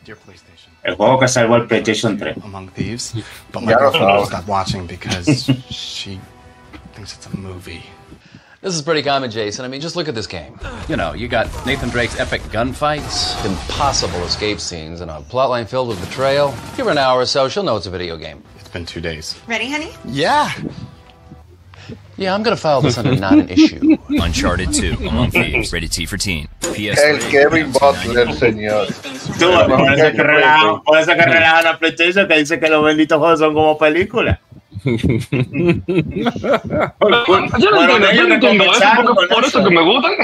Dear PlayStation, El juego que salvó el PlayStation 3. Among Thieves, but my girlfriend won't stop watching because (laughs) she thinks it's a movie. This is pretty common, Jason. I mean, just look at this game. You know, you got Nathan Drake's epic gunfights, impossible escape scenes, and a plotline filled with betrayal. Give her an hour or so, she'll know it's a video game. It's been two days. Ready, honey? Yeah. Yeah, I'm gonna file this under not an issue. (laughs) Uncharted 2, Among Thieves, rated T for teen. PS3. El Kevin Butler, señor. Tú, por eso que relajan, por eso que relajan a PlayStation que dice que los benditos juegos son como películas. Yo no entiendo, yo no entiendo con por eso que me gustan. (laughs)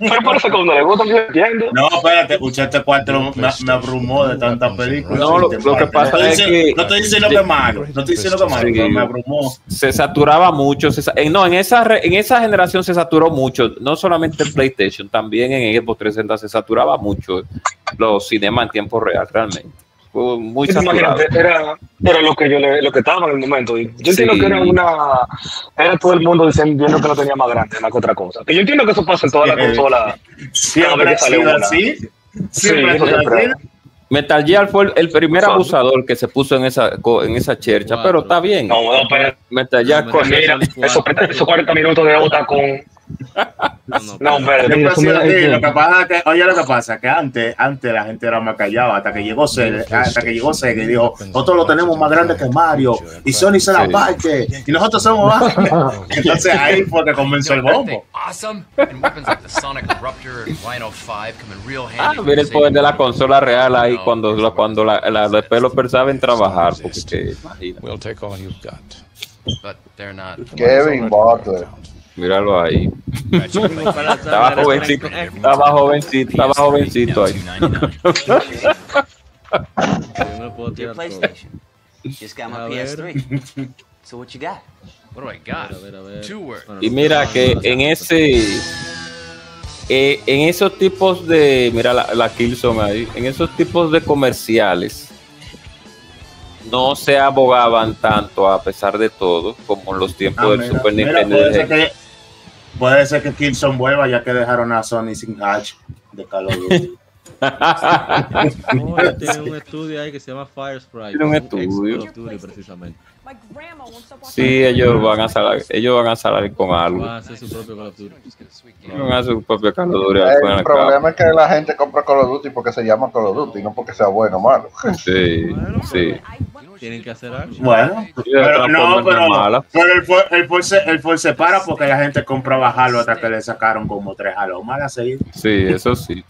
Pero por eso cuando le gusta, yo entiendo. No, espérate, escuchaste cuatro me, me abrumó de tantas películas. No, lo- lo que pasa no estoy es diciendo- que- No estoy diciendo que es malo, no estoy diciendo que es malo, pero me abrumó. se saturaba mucho. se eh, no, en esa, re- en esa generación se saturó mucho. No solamente en PlayStation, también en Xbox 360 se saturaba mucho los cinemas en tiempo real, realmente. Muy Sí, saturado. imagínate, era, era lo que yo le, lo que estaba en el momento. Yo entiendo Sí. que era una era todo el mundo diciendo viendo que lo tenía más grande más que otra cosa. Que yo entiendo que eso pasa en todas las Eh, consolas. cada Siempre sale sido una. así. Sí, Siempre sido siempre. así. Metal Gear fue el, primer abusador que se puso en esa, en esa chercha, pero está bien. No, no, pero Metal Gear No, con- mira, esos, esos 40 minutos de OTA con. No, pero así. Lo que pasa es que, oye, lo que pasa que antes, antes la gente era más callada, hasta que llegó Sega, hasta que llegó Sega y dijo, nosotros lo tenemos más grande que Mario, y Sony se la parte, y nosotros somos más. (laughs) (laughs) Entonces ahí fue que comenzó el bombo. Awesome. And weapons like the Sonic Eruptor and Rhino 5 come in real Ah, mira el poder de la consola real ahí cuando, la- cuando la, la, los developers saben trabajar. Porque que, imagina. We'll take all you've got. But they're not. Kevin Butler. Míralo ahí. (laughs) Estaba jovencito, estaba jovencito, estaba jovencito ahí. Yo me puedo tirar todo. PlayStation. Just got A my ver. PS3. So what you got? What do I got? A ver, a ver. Two words. Bueno, Y mira que en ese, eh, en esos tipos de, mira la, la Killzone ahí, en esos tipos de comerciales, no se abogaban tanto a pesar de todo como en los tiempos Ah, del mira, Super mira, Nintendo. Puede, ser que, Killzone vuelva ya que dejaron a Sony sin H de Call of Duty. (laughs) No, tiene un estudio ahí que se llama Fire Sprite. Tiene un estudio. Duty, precisamente. Sí, ellos van a salir, ellos van a salir con algo. Va a hacer su propio Call of Duty. Van a hacer su propio Call of Duty El problema es que la gente compra Call of Duty porque se llama Call of Duty, no porque sea bueno o malo. Sí, sí. Tienen que hacer algo. Bueno, pero no, pero, el, for- el, se, el for se para porque la gente compraba Halo hasta que le sacaron como tres Halo malas seguidas. Sí, eso sí.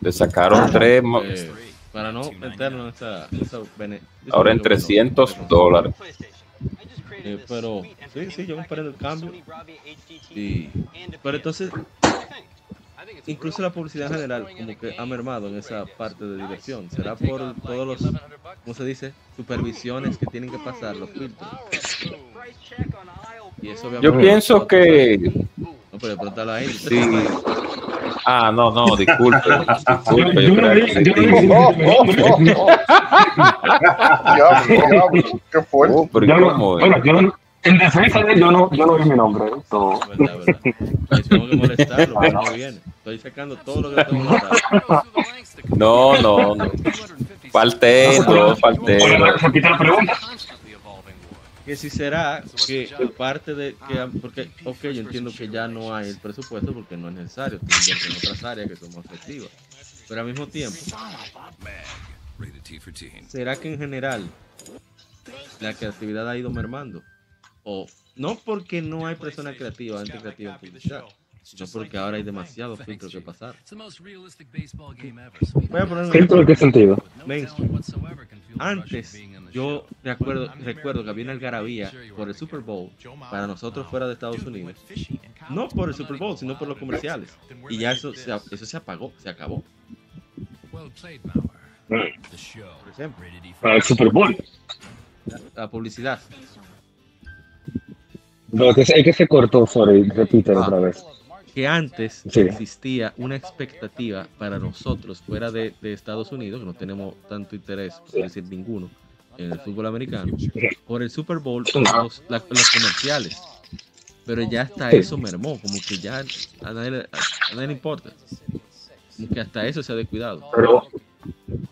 Le sacaron tres, ma- Eh, para no meternos en esa, esa bene- ahora en 300 dólares. Eh, pero sí, sí, yo comprendo el cambio. Y, pero entonces, incluso la publicidad en general, como que ha mermado en esa parte de diversión. ¿Será por todos los, ¿cómo se dice? Supervisiones que tienen que pasar, los filtros. Y eso Yo pienso que. No, pero pregúntale a él. ¿usted Sí. ahí? Ah, no, no, disculpe. (laughs) disculpe yo fuerte. Oh, pero ¿y Yo no- es? bueno, yo no- en defensa de él, yo no, yo no vi mi nombre. ¿eh? So- Verdad, verdad. Ahí tengo que molestarlo, pero no viene. Estoy sacando todo lo que tengo que. No, no, no. Faltero, faltero. Repite la pregunta. Que si será que parte de que, porque, ok, yo entiendo que ya no hay el presupuesto porque no es necesario, en otras áreas que son más efectivas. Pero al mismo tiempo, ¿será que en general la creatividad ha ido mermando? O no porque no hay personas creativas, gente creativa en publicidad, sino porque ahora hay demasiados filtros que pasar. Voy a poner un ¿Filtro en qué sentido? mainstream. Antes, yo recuerdo, recuerdo que había una algarabía por el Super Bowl para nosotros fuera de Estados Unidos. No por el Super Bowl, sino por los comerciales. Y ya eso se, eso se apagó, se acabó. Por ejemplo, Para el Super Bowl. la, la publicidad. Lo que, es que se cortó, sorry, repítelo Ah. otra vez. Que antes Sí. existía una expectativa para nosotros fuera de, de Estados Unidos, que no tenemos tanto interés, por decir ninguno, en el fútbol americano, por el Super Bowl, por los, la- los comerciales. Pero ya hasta Sí. eso mermó, como que ya a nadie, a nadie le importa. Como que hasta eso se ha descuidado. Pero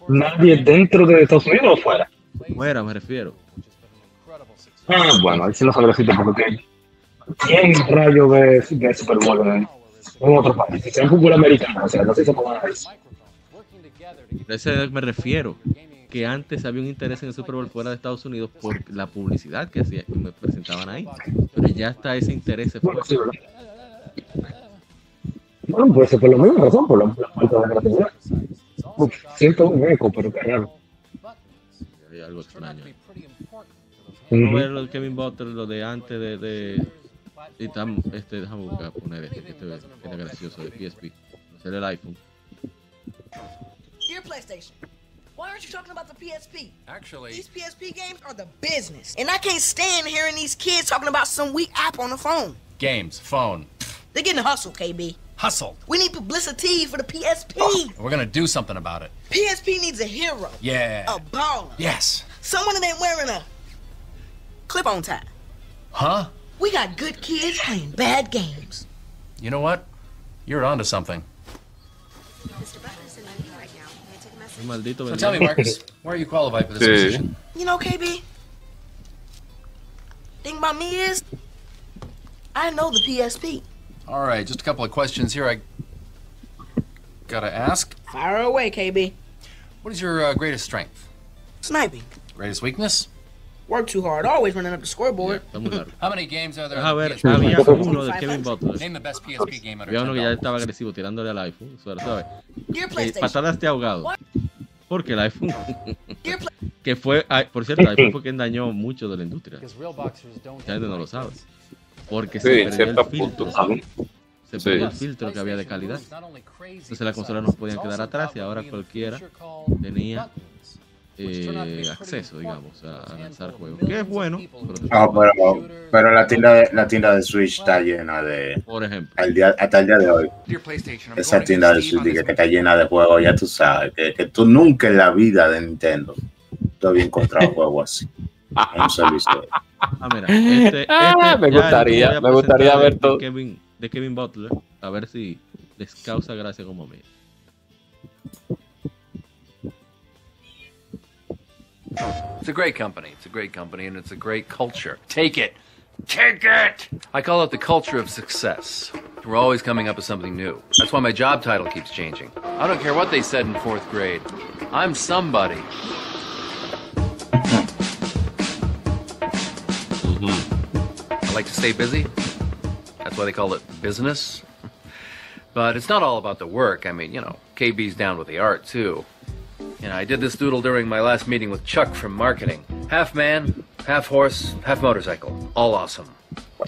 nadie dentro de Estados Unidos o fuera. Fuera me refiero. Ah, bueno, ahí sí lo sabré decirte porque ¿quién rayo ve, ve Super Bowl en, en otro país? Si sea fútbol americano, o sea, no sé cómo van a decir. A eso me refiero. Que antes había un interés en el Super Bowl fuera de Estados Unidos por la publicidad que hacía, que me presentaban ahí. Pero ya está ese interés se fue. Bueno. Bueno, puede ser por la misma razón, por la, la falta de creatividad. Uf, siento un eco, pero qué raro. Hay algo extraño. Ahí. Ujú. Vamos a ver lo de Kevin Butler, lo de antes de, de, Y tam- este, déjame buscar, poner este, que este que era gracioso de PSP. Hacer el iPhone. Dear PlayStation, why aren't you talking about the PSP? Actually, These PSP games are the business. And I can't stand hearing these kids talking about some weak app on the phone. Games, phone. They're getting hustled, KB. Hustled. We need publicity for the PSP. Oh, we're gonna do something about it. PSP needs a hero, Yeah. a baller, Yes. someone that ain't wearing a clip on tie. Huh? We got good kids playing bad games. You know what? You're onto something. Un maldito So tell me, Marcus, (laughs) why are you qualified for this Sí. position? You know, KB? Thing about me is, I know the PSP. All right, just a couple of questions here. I gotta ask. Fire away, KB. What is your uh, greatest strength? Sniping. Greatest weakness? Work too hard, always running up the scoreboard. (laughs) How many games are there? The ver, PSP? había uno de Kevin Butler. Name the best PSP game under Había uno que ya $10. estaba agresivo tirándole al iPhone. Dear Eh, patadas de ahogado. Porque el iPhone. (laughs) (laughs) Que fue, ay, por cierto, el iPhone fue quien dañó mucho de la industria. Because real boxers don't Ya no lo sabe. Porque Sí, se perdió el filtro. punto. Se Sí. perdió el filtro que había de calidad. Entonces las consolas no podían quedar atrás y ahora cualquiera tenía eh, acceso, digamos, a, a lanzar juegos. Que es bueno, pero Ah, pero, pero la tienda de, la tienda de Switch está llena de. Por ejemplo. al día, hasta el día de hoy. Esa tienda de Switch que, está llena de juegos, ya tú sabes. Que, que tú nunca en la vida de Nintendo tú habías encontrado juegos así. (laughs) En un servicio. Ah, mira, este, (laughs) este Ah, me ya gustaría, me gustaría ver todo. Kevin, de Kevin Butler, a ver si les causa gracia como a mí. It's a great company. It's a great company, and it's a great culture. Take it. Take it! I call it the culture of success. We're always coming up with something new. That's why my job title keeps changing. I don't care what they said in fourth grade. I'm somebody. Mm-hmm. I like to stay busy. That's why they call it business. But it's not all about the work. I mean, you know, KB's down with the art, too. You know, I did this doodle during my last meeting with Chuck from marketing. Half man, half horse, half motorcycle. All awesome.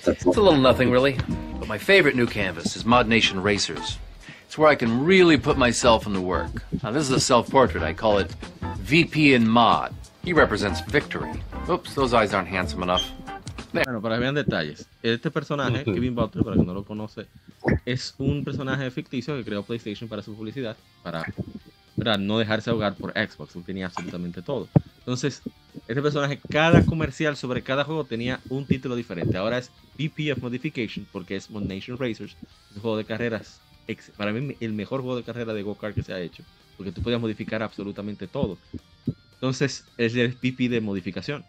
It's a little nothing, really. But my favorite new canvas is Mod Nation Racers. It's where I can really put myself in the work. Now, this is a self portrait. I call it VP in Mod. He represents victory. Oops, those eyes aren't handsome enough. Bueno, para que vean detalles, este personaje, Kevin Butler, para que no lo conoce, es un personaje ficticio que creó PlayStation para su publicidad, para ¿verdad? no dejarse ahogar por Xbox, él tenía absolutamente todo. Entonces, este personaje, cada comercial sobre cada juego tenía un título diferente. Ahora es VP of Modification, porque es Mod Nation Racers, es un juego de carreras, para mí el mejor juego de carrera de go-kart que se ha hecho, porque tú podías modificar absolutamente todo. Entonces, es el VP de modificación.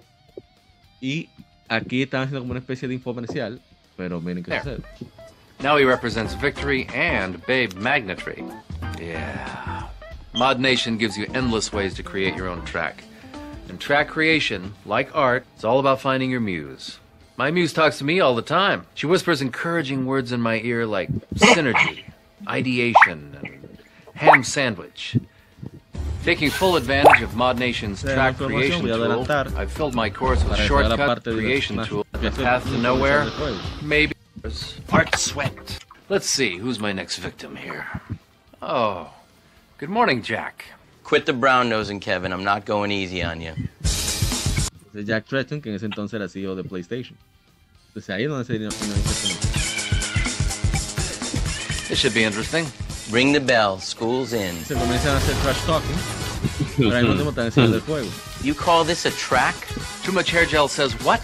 Y aquí están haciendo como una especie de infomercial, pero miren qué sucede. Now he represents victory and Babe Magnetry. Yeah. Mod Nation gives you endless ways to create your own track. And track creation, like art, is all about finding your muse. My muse talks to me all the time. She whispers encouraging words in my ear like synergy, (laughs) ideation, and ham sandwich. Taking full advantage of Mod Nation's track creation tool, I've filled my course with para entrar a shortcut creation más- tool, que the hace path to un nowhere. Maybe Art Sweat. Let's see, who's my next victim here? Oh, good morning, Jack. Quit the brown nosing, Kevin. I'm not going easy on you. de Jack Tretton, que en ese entonces era CEO de PlayStation. Entonces ahí es donde se inicia This should be interesting. Ring the bell. School's in. Se comienzan a hacer trash talking, pero al mismo tiempo están enseñando el juego. You call this a track? Too much hair gel says what?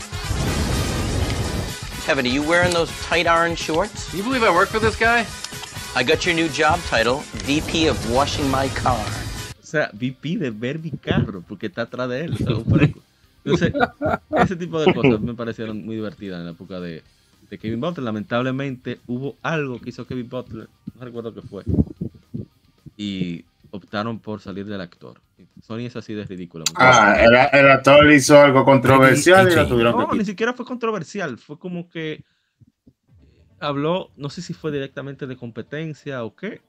Kevin, are you wearing those tight orange shorts? Can you believe I work for this guy? I got your new job title, VP of Washing My Car. O sea, VP de ver mi carro, porque está atrás de él. Entonces, ese tipo de cosas me parecieron muy divertidas en la época de, de Kevin Butler. Lamentablemente hubo algo que hizo Kevin Butler, no recuerdo qué fue, y optaron por salir del actor. Sony es así de ridículo. Ah, el, el actor hizo algo controversial y lo tuvieron No, que ni siquiera fue controversial. Fue como que habló, no sé si fue directamente de competencia o qué.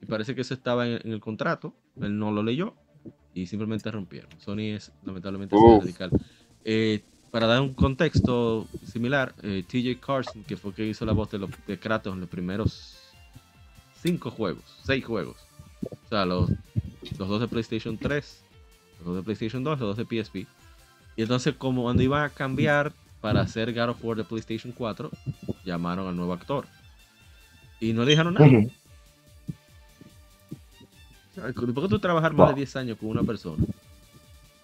Y parece que eso estaba en, en el contrato. Él no lo leyó y simplemente rompieron. Sony es lamentablemente Uf. radical. Eh, para dar un contexto similar, eh, TJ Carson, que fue que hizo la voz de, los, de Kratos en los primeros cinco juegos, seis juegos. O sea, los, los dos de PlayStation 3, los dos de PlayStation 2, los dos de PSP. Y entonces, como cuando iban a cambiar para hacer God of War de PlayStation 4, llamaron al nuevo actor. Y no le dijeron nada. ¿Por qué tú trabajar más de 10 años con una persona?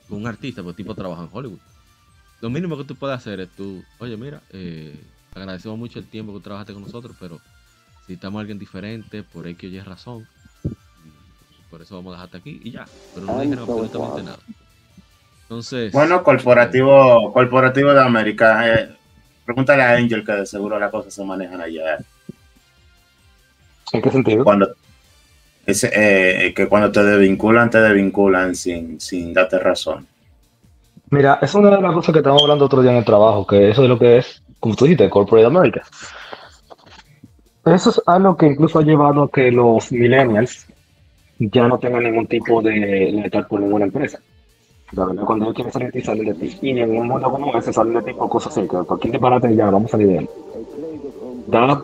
Con un artista, porque el tipo trabaja en Hollywood. Lo mínimo que tú puedes hacer es tú, oye, mira, eh, agradecemos mucho el tiempo que trabajaste con nosotros, pero si estamos alguien diferente, por X o Y razón, por eso vamos a dejarte aquí y ya. Pero no dijeron absolutamente nada. Entonces, Bueno, corporativo, corporativo de América. eh, pregúntale a Angel que de seguro las cosas se manejan allá. ¿En qué sentido? Cuando eh, que cuando te desvinculan, te desvinculan sin, sin darte razón. Mira, es una de las cosas que estábamos hablando otro día en el trabajo, que eso es lo que es, como tú dijiste, Corporate America. Eso es algo que incluso ha llevado a que los millennials ya no tengan ningún tipo de lealtad por ninguna empresa. La verdad, cuando ellos quieren salir de ti, salen de ti. Y en un mundo como ese salen de ti por cosas así, que cualquier disparate ya vamos a salir de él. Da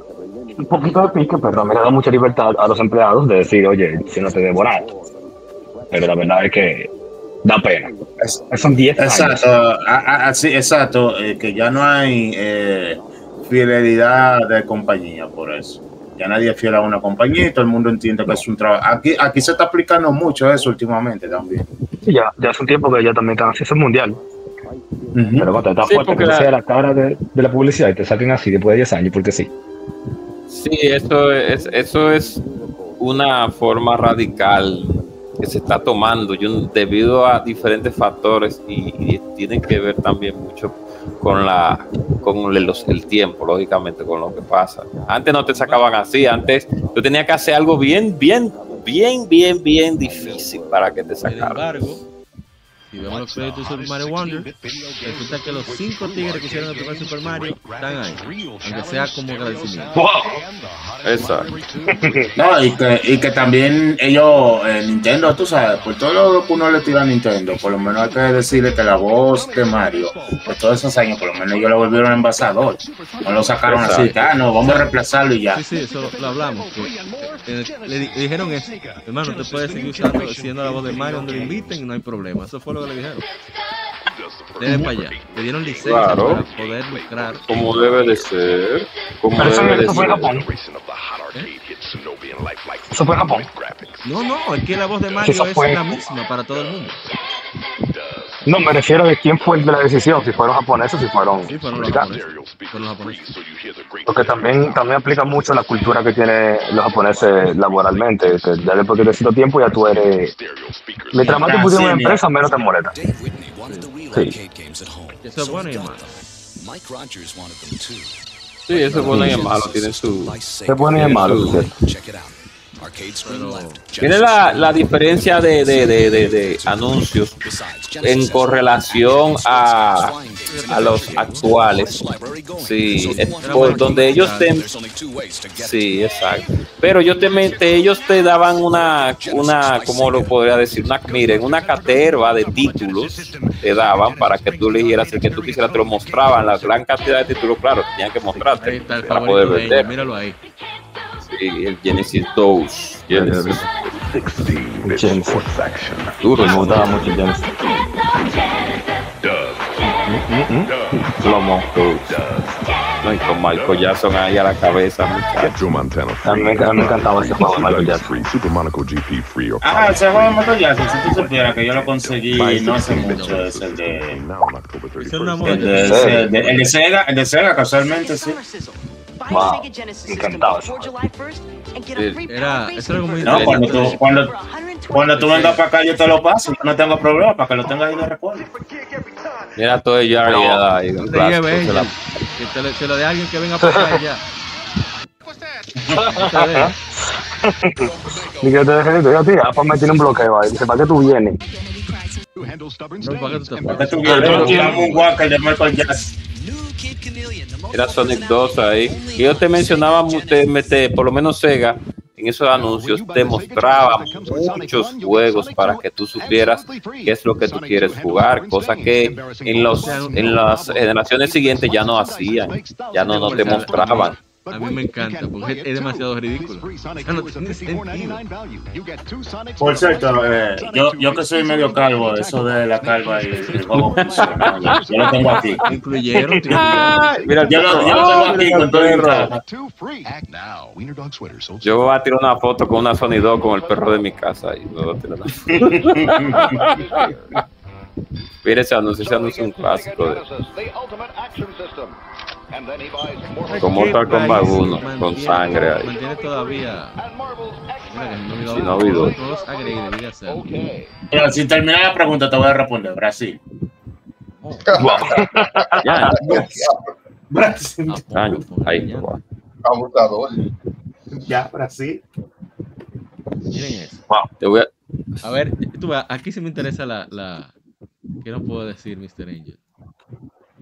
un poquito de pique, pero también le da mucha libertad a los empleados de decir, oye, si no te debo nada. Pero la verdad es que da pena. Son 10 años. Exacto, así, exacto, eh, que ya no hay eh, fidelidad de compañía por eso. Ya nadie es fiel a una compañía y todo el mundo entiende que es un trabajo. Aquí, aquí se está aplicando mucho eso últimamente también. Sí, ya, ya hace un tiempo que ya también están haciendo el mundial. Pero cuando está Sí, fuerte que la- sea la cara de, de la publicidad y te saquen así después de 10 años, porque sí. Sí, eso es, eso es una forma radical que se está tomando yo- debido a diferentes factores y, y tiene que ver también mucho con la con el, los- el tiempo, lógicamente, con lo que pasa. Antes no te sacaban así, antes tú tenías que hacer algo bien, bien, bien, bien, bien difícil para que te sin sacaran. embargo, si vemos los créditos de Super Mario Wonder, resulta que los cinco tigres que hicieron el primer Super Mario están ahí, aunque sea como agradecimiento. Exacto. (laughs) No, y que, y que también ellos, eh, Nintendo, tú sabes, por todo lo que uno le tira a Nintendo, por lo menos hay que decirle que la voz de Mario, por todos esos años, por lo menos ellos lo volvieron envasador. No lo sacaron así, Exacto. que, ah, no, vamos a reemplazarlo y ya. Sí, sí, eso lo, lo hablamos. que, eh, le, le dijeron eso. Hermano, te puedes seguir usando, siendo la voz de Mario donde lo inviten y no hay problema. Eso fue lo que le dijeron. Dele para allá. Le dieron licencia Claro. para poder lucrar. Como debe de ser. Como Pero eso, debe de eso fue en ser. Japón. Eso fue Japón. No, no, es que la voz de Mario es fue- la misma para todo el mundo. No, me refiero de quién fue el de la decisión, si fueron japoneses, si fueron Sí, fueron americanos. Fueron japoneses. Porque también, también aplica mucho la cultura que tienen los japoneses laboralmente, que ya después de cierto tiempo ya tú eres... Mientras más tiempo tienes una empresa, menos te molesta. Sí. Eso es bueno y malo. Mike Rogers wanted them too. Sí, eso es bueno y es malo, tiene su... Es bueno y es malo, su- Mire la, la diferencia de, de, de, de, de anuncios en correlación a, a los actuales. Sí, es por donde ellos te... Sí, exacto. Pero yo te, te- ellos te daban una, una, ¿cómo lo podría decir? Una, miren, una caterva de títulos te daban para que tú eligieras el que tú quisieras, te lo mostraban, la gran cantidad de títulos, claro, tenían que mostrarte para poder vender. míralo ahí. El Genesis 2. Genesis. Genesis. Duro, Me ¿no? gustaba mucho Genesis. Lomo. No, y con Michael Jackson ahí a la cabeza. A mí, me- a mí me encantaba ese juego de Michael Jackson. Ah, ese juego de Michael Jackson, si tú supieras que yo lo conseguí no hace mucho, es el de... now on October 31st. El de, el de, el de Sega, el de Sega, casualmente, sí. Wow, ese Era, eso era como No, cuando tú, cuando, cuando tú vengas para acá, yo te lo paso, yo no tengo problema, para que lo tengas ahí de recuerdo. Mira todo ello ahí, plástico, lleve se la- ella. Que te, lo- te lo de alguien que venga para acá ya. Y (laughs) que te dejé de decir, ah, pues me tiene un bloqueo ahí. Dice, ¿para qué tú vienes? No, ¿para qué tú te Porque tú quieres un Walker de Michael Jackson. Era Sonic 2 ahí. Y yo te mencionaba, por lo menos Sega, en esos anuncios te mostraba muchos juegos para que tú supieras qué es lo que tú quieres jugar, cosa que en los en las generaciones siguientes ya no hacían, ya no, no te mostraban. A mí me encanta, porque es demasiado ridículo. No. Por cierto, eh, yo, yo que soy medio calvo, eso de la calva y el (laughs) yo- lo tengo aquí. (laughs) Incluyeron. (laughs) Mira, Yo lo, yo lo tengo aquí con todo el. Yo voy a tirar una foto con una Sony 2 con el perro de mi casa y luego tirar una foto. Mira ese anuncio, ese anuncio es un clásico de, con Mortal Kombat 1, con sangre ahí. Mantiene todavía. Mira. Si no olvidó. Pero sin terminar la pregunta, te voy a responder. Brasil. (laughs) Ya, Brasil. año, ahí. Ya, Brasil. Miren eso. Te voy a, A ver, tú, aquí sí me interesa la, la. ¿Qué no puedo decir, Mr. Angel?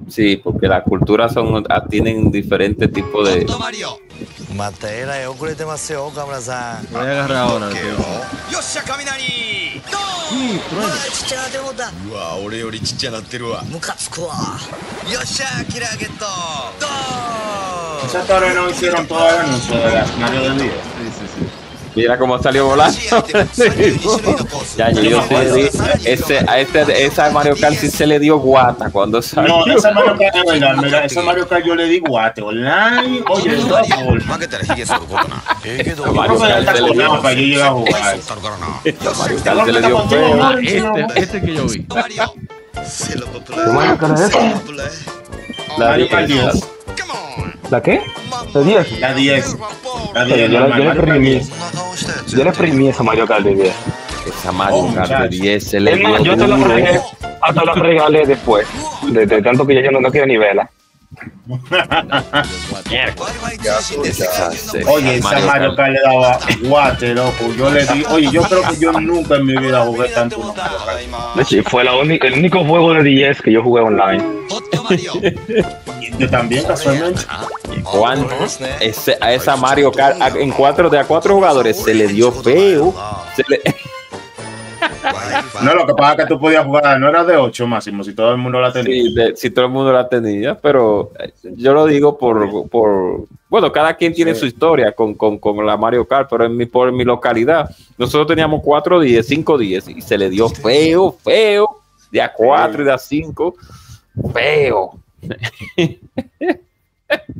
Sí, porque las culturas son, ah, tienen diferentes tipos de. Voy a agarrar ahora. No. Mira cómo salió volando. ya, yo sí, a este, esa Mario Kart sí se le dio guata cuando salió. No, esa Mario Kart, (laughs) esa Mario Kart yo le di guate. Online, oye. (laughs) Mario Kart se le. Mario Kart se le dio guata. Este, que yo vi. Mario Kart es Mario Kart ¿La qué? ¿La 10? La 10. La Yo, 10. yo, le 10. yo le exprimí esa Mario Kart de 10. Esa Mario Oh, Kart de muchacho. 10 se le dio yo te la regalé, hasta la regalé después, de, de tanto que ya yo no, no quiero ni verla. Oye, esa Mario Kart le daba guate, loco. Yo le di, oye, yo creo que yo nunca en mi vida jugué tanto una Mario Kart. Sí, fue la única, el único juego de 10 que yo jugué online. Yo también, casualmente. Juan, ese, a esa Mario Kart en cuatro de a cuatro jugadores se le dio feo. Se le- No, lo que pasa es que tú podías jugar, no era de 8 máximo, si todo el mundo la tenía. Sí, de- si todo el mundo la tenía, pero yo lo digo por, por bueno, cada quien tiene su historia con, con, con la Mario Kart, pero en mi, por mi localidad, nosotros teníamos 4 días, 5 días, y se le dio feo, feo, de a 4 y de a 5, feo.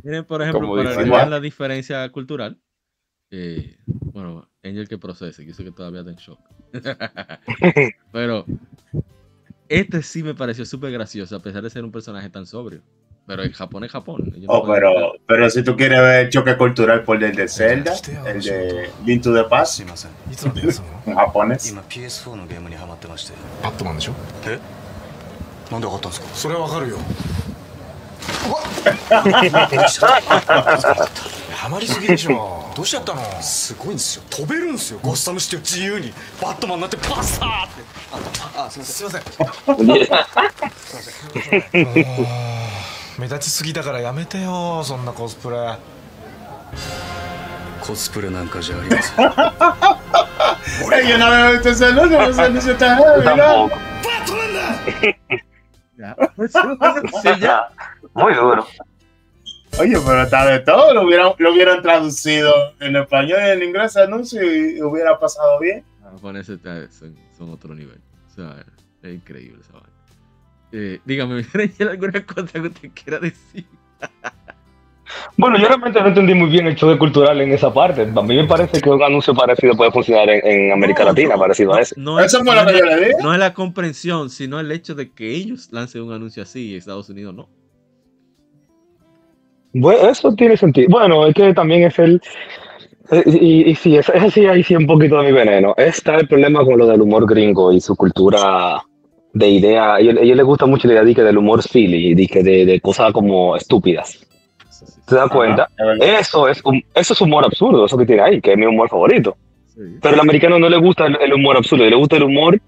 Miren, por ejemplo, para la diferencia cultural. eh, bueno, Angel que procese, que yo sé que todavía está en shock. (laughs) (laughs) Pero este sí me pareció súper gracioso, a pesar de ser un personaje tan sobrio. Pero en Japón es Japón. ellos Oh, pero, pero si tú quieres ver choque cultural por el de Zelda, el de Link to the Past, (laughs) en japonés. 今 PS4 のゲームにハマりすぎでしょどうしちゃったのすごいんですよ飛べるんですよゴッサムシティを自由にバットマンになってバサーってああすいませんすいませんすいません目立ちすぎだからやめてよそんなコスプレコスプレなんかじゃありません yo no. Muy duro. Oye, pero está de todo, lo hubieran, lo hubieran traducido en español y en inglés ese anuncio y hubiera pasado bien. Los japoneses está- son, son otro nivel. O sea, es increíble esa vaina. Eh, dígame, (laughs) Angel, alguna cosa que usted quiera decir. Bueno, yo realmente no entendí muy bien el choque cultural en esa parte. A mí me parece que un anuncio parecido puede funcionar en, en América Latina, parecido a ese. No es, la-. No es la comprensión, sino el hecho de que ellos lancen un anuncio así y Estados Unidos no. Bueno, eso tiene sentido. Bueno, es que también es el. eh, Y, y sí, ese, ese sí, ahí sí un poquito de mi veneno. Está el problema con lo del humor gringo y su cultura de idea. A ellos, a ellos les gusta mucho la idea de que del humor silly, de, que de, de cosas como estúpidas. ¿Te das cuenta? Eso es, un- eso es humor absurdo, eso que tiene ahí, que es mi humor favorito. Pero al americano no le gusta el, el humor absurdo, le gusta el humor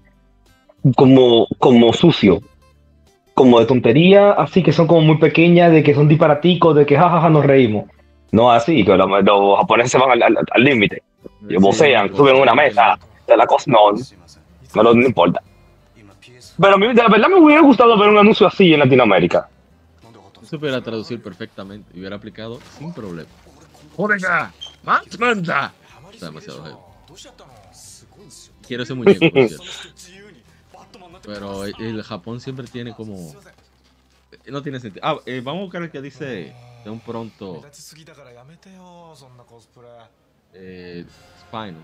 como, como sucio, como de tontería, así que son como muy pequeñas, de que son disparaticos, de que jajaja nos reímos. No así, que los, los japoneses van al- límite. Y vocean, suben una mesa. De la cosa, no, no, no, no importa. Pero a mí, de la verdad, me hubiera gustado ver un anuncio así en Latinoamérica. Se pudiera traducir perfectamente y hubiera aplicado sin problema. ¡Joder! ¡Manda! Está demasiado heavy. Quiero ese muñeco, por cierto. Pero el, el Japón siempre tiene como. No tiene sentido. Ah, eh, vamos a buscar el que dice de un pronto. Eh, Spinal.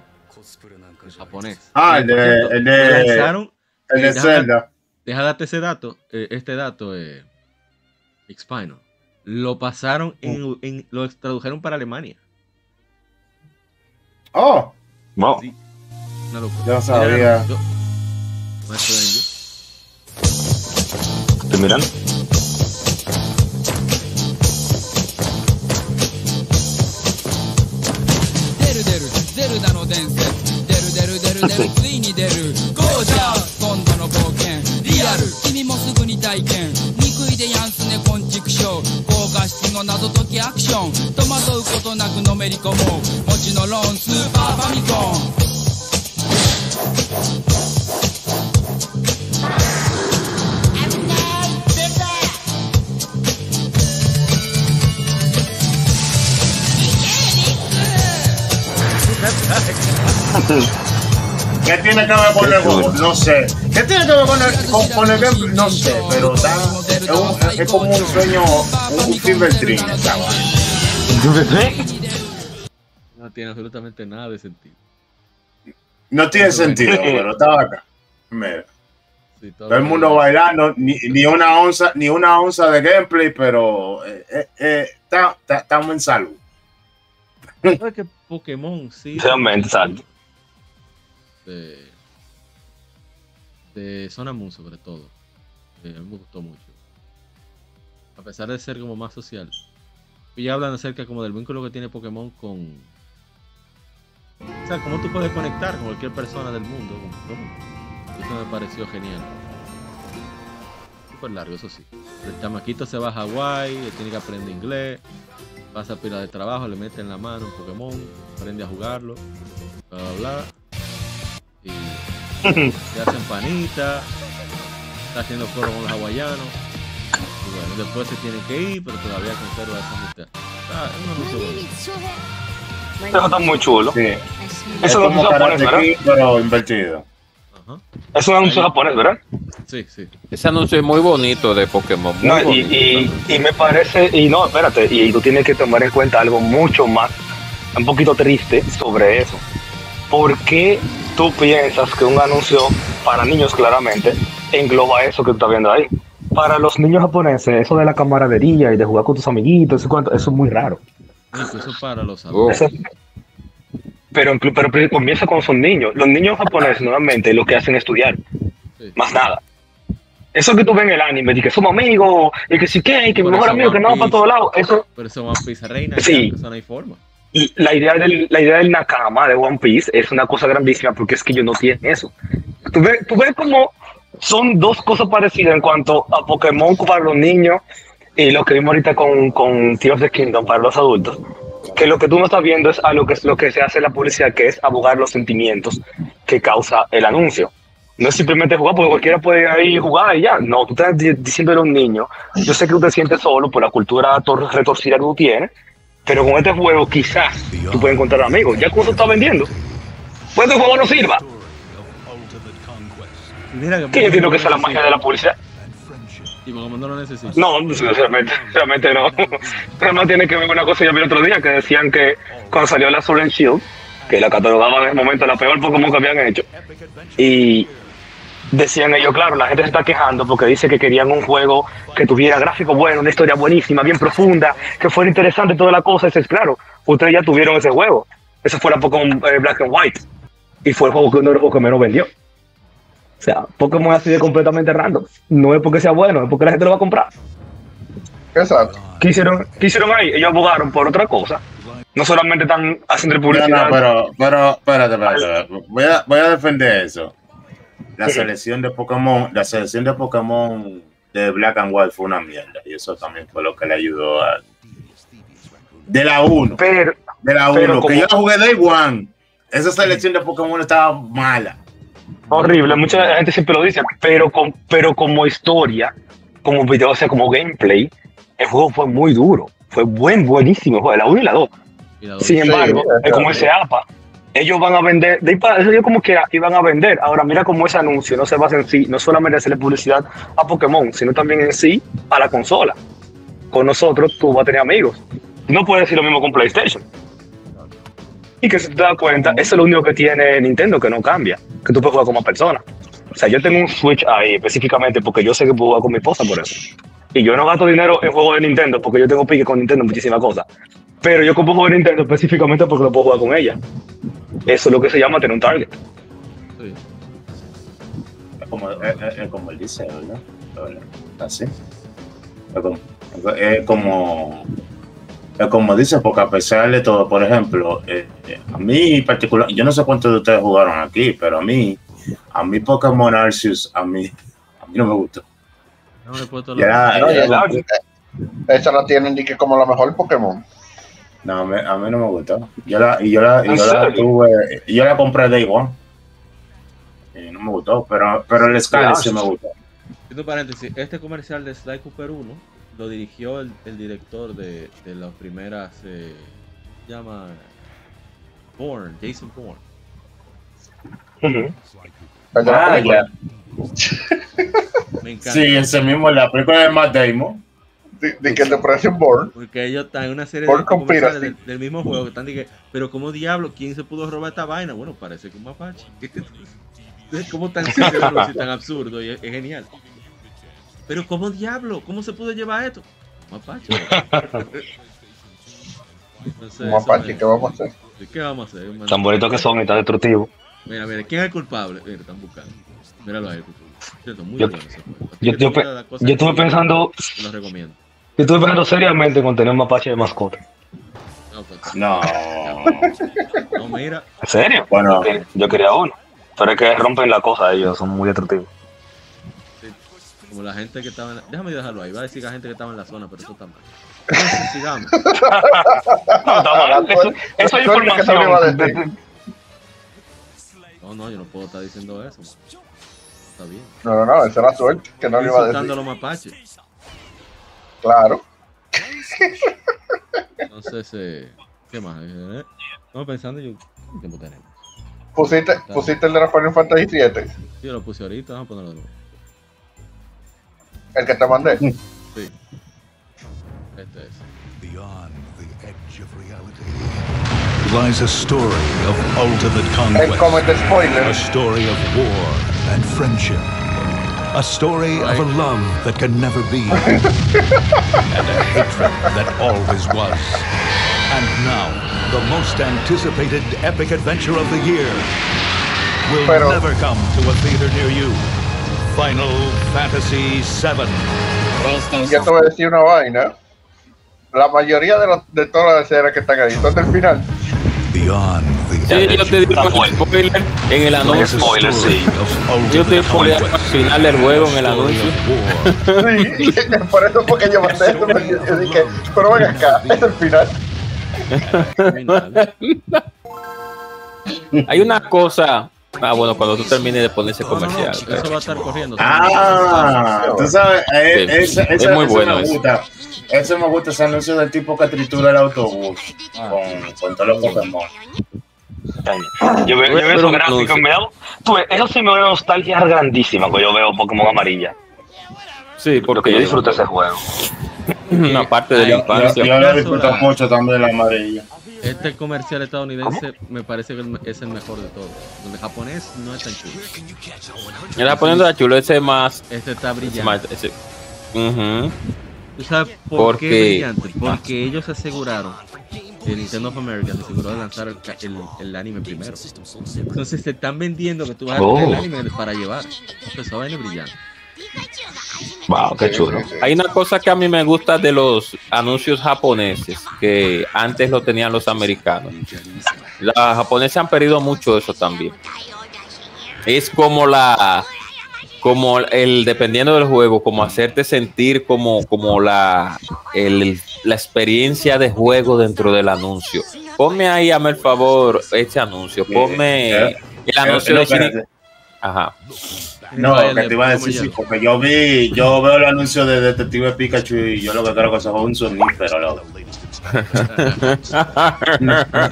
En japonés. Ah, Eh, el de- el de- lanzaron- el de eh, deja- Zelda. Deja darte ese dato. eh, este dato, eh, Spinal. Lo pasaron en, en- Lo tradujeron para Alemania. Oh, no. Sí. Una locura. Yo sabía. Yo- Maestro Angel. Estoy ¿Qué tiene que ver con el juego? No sé. ¿Qué tiene que ver con el, con, con el gameplay? No sé, pero está, es, un- es como un sueño, un fever dream. No tiene absolutamente nada de sentido. No tiene sentido, (laughs) pero estaba acá. Mira. Sí, Todo el mundo bailando, ni, ni una onza, ni una onza de gameplay, pero eh, eh, eh, estamos en salud. (laughs) ¿Sabes que Pokémon sí? Realmente, exacto. De, de Zona Moon, sobre todo. Eh, a mí me gustó mucho. A pesar de ser como más social. Y ya hablan acerca como del vínculo que tiene Pokémon con. O sea, cómo tú puedes conectar con cualquier persona del mundo. Pokémon. Eso me pareció genial. Súper largo, eso sí. El chamaquito se va a Hawái, tiene que aprender inglés, pasa pila de trabajo, le mete en la mano un Pokémon, aprende a jugarlo, bla bla bla. Y (laughs) se hacen panita, está haciendo coro con los hawaianos. Y bueno, después se tiene que ir, pero todavía conserva esa amistad. Ah, es un anuncio bonito. Eso está muy chulo. Sí. Eso Es no como es. Kid, pero invertido. Es un anuncio japonés, ¿verdad? Sí, sí. Ese anuncio es muy bonito de Pokémon. Muy No, y, bonito. y, y me parece, y no, espérate, y tú tienes que tomar en cuenta algo mucho más, un poquito triste sobre eso. ¿Por qué tú piensas que un anuncio para niños claramente engloba eso que tú estás viendo ahí? Para los niños japoneses, eso de la camaradería y de jugar con tus amiguitos, eso, cuánto- eso es muy raro. Incluso para los Eso- adultos. Pero, pero, pero comienza con sus niños. Los niños japoneses normalmente lo que hacen es estudiar, más nada. Eso que tú ves en el anime, de que somos amigos, y que si qué, y que mejor amigo, que andamos para todos lados, eso, Pero eso One Piece reina, Sí. eso no hay forma. Y la idea del, la idea del Nakama de One Piece es una cosa grandísima porque es que ellos no tienen eso. Tú ves, tú ves como son dos cosas parecidas en cuanto a Pokémon para los niños y lo que vimos ahorita con, con Tears of the Kingdom para los adultos. Que lo que tú no estás viendo es a lo que, es lo que se hace en la publicidad, que es abogar los sentimientos que causa el anuncio. No es simplemente jugar, porque cualquiera puede ir ahí y jugar y ya. No, tú estás di- diciéndole a un niño, yo sé que tú te sientes solo por la cultura tor- retorcida que tú tienes, pero con este juego quizás tú puedes encontrar amigos. Ya como tú estás vendiendo, que el juego no sirva. Mira Que yo entiendo que esa es la magia de la publicidad. Y Pokémon no lo necesita. No, no, realmente, realmente no. (laughs) Pero no tiene que ver una cosa yo vi el otro día, que decían que cuando salió la Sword and Shield, que la catalogaban en ese momento la peor Pokémon que habían hecho, y decían ellos, claro, la gente se está quejando porque dice que querían un juego que tuviera gráfico bueno, una historia buenísima, bien profunda, que fuera interesante toda la cosa. Ese es claro, ustedes ya tuvieron ese juego. Ese fue la Pokémon eh, Black and White. Y fue el juego que uno de los que menos vendió. O sea, Pokémon así de completamente random. No es porque sea bueno, es porque la gente lo va a comprar. Exacto. ¿Qué hicieron, qué hicieron ahí? Ellos abogaron por otra cosa. No solamente están haciendo No, publicidad. no, pero, pero, espérate, espérate, espérate. Voy a, voy a defender eso. La selección de Pokémon, la selección de Pokémon de Black and White fue una mierda. Y eso también fue lo que le ayudó a. De la 1. Pero, de la pero 1. Que como- yo la jugué Day One. Esa selección de Pokémon estaba mala. Horrible, mucha gente siempre lo dice, pero, con, pero como historia, como video, o sea, como gameplay, el juego fue muy duro. Fue buen, buenísimo la 1 y la 2. Sin embargo, Sí, es como ese APA. Ellos van a vender, de ahí para- ellos como que iban a vender. Ahora, mira cómo ese anuncio no se basa en sí, no solamente hacerle publicidad a Pokémon, sino también en sí a la consola. Con nosotros tú vas a tener amigos. No puedes decir lo mismo con PlayStation. Y que si te das cuenta, eso es lo único que tiene Nintendo que no cambia, que tú puedes jugar como persona. O sea, yo tengo un Switch ahí específicamente porque yo sé que puedo jugar con mi esposa por eso. Y yo no gasto dinero en juegos de Nintendo porque yo tengo pique con Nintendo en muchísimas cosas. Pero yo compro juegos de Nintendo específicamente porque lo puedo jugar con ella. Eso es lo que se llama tener un target. Es como, es, es- es como él dice, ¿verdad? ¿verdad? Así. Es como, es como, como dice, porque a pesar de todo, por ejemplo, eh, eh, a mí particular, yo no sé cuántos de ustedes jugaron aquí, pero a mí, a mí Pokémon Arceus, a mí, a mí no me gustó. No le he puesto Ya, No, ya, esa la tienen ni que como la mejor Pokémon. No, me- a mí no me gustó. Yo la, y yo la, y ¿En yo la tuve, y yo la compré Day One. Y no me gustó, pero, pero el Scarlet sí me gustó. Haciendo paréntesis, este comercial de Sly Cooper 1 lo dirigió el, el director de, de las primeras. Eh, se llama. Bourne, Jason Bourne. Ah, ya. (laughs) Me encanta. Sí, ese mismo, la película de Matt Damon. De, de que parece un Born. Porque ellos están en una serie Born de del, del mismo juego que están diciendo, pero como diablo, ¿quién se pudo robar esta vaina? Bueno, parece que un mapache. ¿Cómo tan (laughs) tan absurdo? Y es, es genial. Pero ¿cómo diablo? ¿Cómo se pudo llevar esto? Mapache. (laughs) Mapache, me- ¿qué vamos a hacer? ¿Qué vamos a hacer? Tan bonitos que son y tan destructivos. Mira, mira, ¿quién es el culpable? Mira, están buscando. Míralo ahí. Cierto, muy Yo- bueno ese juego. Así yo- que yo pe- estuve pensando- Lo recomiendo. Yo estuve pensando seriamente con tener un mapache de mascota. No, pues, No. no, mira. ¿En serio? Bueno. Yo quería uno. Pero es que rompen la cosa ellos, son muy destructivos. Como la gente que estaba en la... Déjame dejarlo ahí. Va a decir la gente que estaba en la zona, pero eso está mal. Entonces, sigamos. (laughs) No, está mal. Eso, eso es Suerte que se lo iba a decir. información. No, no, yo no puedo estar diciendo eso. man. Está bien. No, no, no, esa era suerte que no le iba a decir. los mapaches. Claro. Entonces, eh, ¿qué más? Eh, Estamos pensando, yo, ¿qué tiempo tenemos? Pusiste, pusiste el de la Final Fantasy 7, Yo lo puse ahorita, vamos a ponerlo de nuevo. El que te mandé. Sí. Este es. Beyond the edge of reality lies a story of ultimate conquest. Spoiler. A story of war and friendship. A story of a love that can never be. (laughs) and a hatred that always was. And now, the most anticipated epic adventure of the year will Pero- never come to a theater near you. Final Fantasy VII. Yo te voy a decir una vaina. La mayoría de, los, de todas las escenas que están ahí son del final. Beyond the Sí, yo te digo el spoiler en el anuncio. Spoiler, sí. Yo te spoiler al final del juego en el anuncio. Sí, (laughs) por eso fue que yo mandé eso. porque Yo dije, pero ven acá, es el final. (laughs) Hay una cosa. Ah, bueno, cuando tú termines de poner ese comercial. Eso va a estar corriendo. Ah, tú sabes, eh, Sí, es ese- muy bueno me ese. gusta. Ese me gusta, ese anuncio del tipo que tritura el autobús con, con todos los Pokémon. Yo veo, yo veo esos gráficos, me da, tú eso sí me da una nostalgia grandísima cuando yo veo Pokémon amarilla. Sí, Porque yo disfruto ese juego. (laughs) una parte de la Yo, infancia. yo lo disfruto mucho también la amarilla. Este comercial estadounidense me parece que es el mejor de todos. El japonés no es tan chulo. Era poniendo a chulo ese más. Este está brillante. más ese- Ujú. ¿Tú sabes por ¿Por qué qué? brillante? Porque ellos aseguraron, que Nintendo of America se aseguró de lanzar el, el- el anime primero. Entonces te están vendiendo que tú vas a Oh. tener el anime para llevar. Entonces esa vaina brillante. Wow, qué chulo. Hay una cosa que a mí me gusta de los anuncios japoneses, que antes lo tenían los americanos. Los japoneses han perdido mucho eso también. Es como la, como el, dependiendo del juego, como hacerte sentir como, como la, el, la experiencia de juego dentro del anuncio. Ponme ahí, hazme el favor, este anuncio. Ponme Eh, el eh, anuncio no, de. Ajá. No, Vaya, que te iba a decir, sí, porque yo vi, yo veo el anuncio de Detective Pikachu y yo lo que creo que eso es un sonífero, loco. (laughs)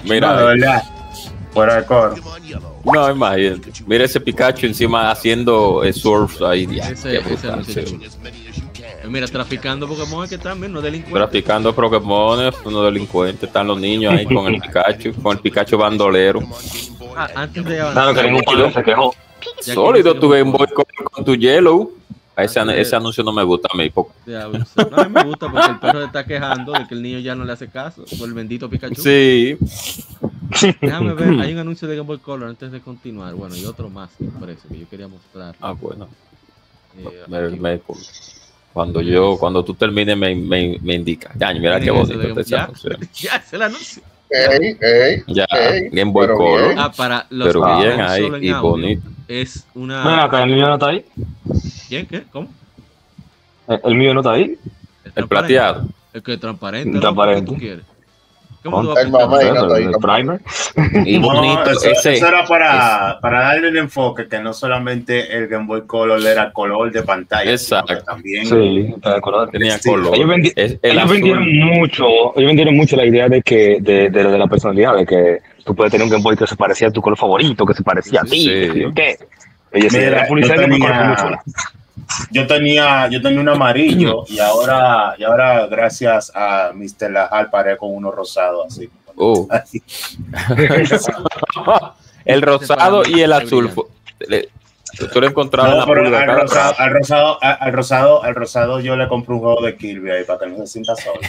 Mira, No, de verdad. Fuera de coro. no, imagínate. Mira ese Pikachu encima haciendo eh, surf ahí. ya, Ese, ese sí. Eh, Mira, traficando Pokémon es que también no delincuentes. Traficando Pokémon, unos delincuentes, están los niños ahí con el (laughs) Pikachu, con el Pikachu bandolero. Ah, antes de Claro que (laughs) Sólido tu Game Boy con, con tu Yellow. Ese, an- ese anuncio no me gusta a mí. porque- Diablo, No, a mí me gusta porque el perro se está quejando de que el niño ya no le hace caso por el bendito Pikachu. Sí. Déjame ver, (laughs) hay un anuncio de Game Boy Color antes de continuar. Bueno, y otro más impreso que yo quería mostrar. Ah, bueno. Eh, Me- me- cuando yo, cuando tú termines, me, me, me indica. Ya, mira qué bonito este ya. (laughs) Ya, es el anuncio. Ey, ey, Ya, ey, Game Boy Color. bien. Ah, para los Pero que bien ahí y audio, bonito. Es una. Ven acá, el mío no está ahí. ¿Quién? ¿Qué? ¿Cómo? El, el mío no está ahí. El plateado. El que es transparente. El ¿no? ¿Qué transparente. tú quieres? Primer. Y No, bonito. eso, ese, eso era para, para darle el enfoque que no solamente el Game Boy Color era color de pantalla, sino que Exacto. también Sí, color. tenía Sí, color. Ellos, vendi- Es el ellos azul. vendieron mucho, ellos vendieron mucho la idea de que de, de, de la personalidad, de que tú puedes tener un Game Boy que se parecía a tu color favorito, que se parecía a ti, Sí. qué. Ellos Mira, la publicidad tenía- chula. Yo tenía, yo tenía un amarillo y ahora, y ahora gracias a Mr. Lajal paré con uno rosado así. Uh. (laughs) Así. (laughs) el rosado y el azul. Tú lo encontrabas en No, la pero pulga al rosado, al rosado, al al rosado, al rosado yo le compré un juego de Kirby ahí para que no se sienta solo.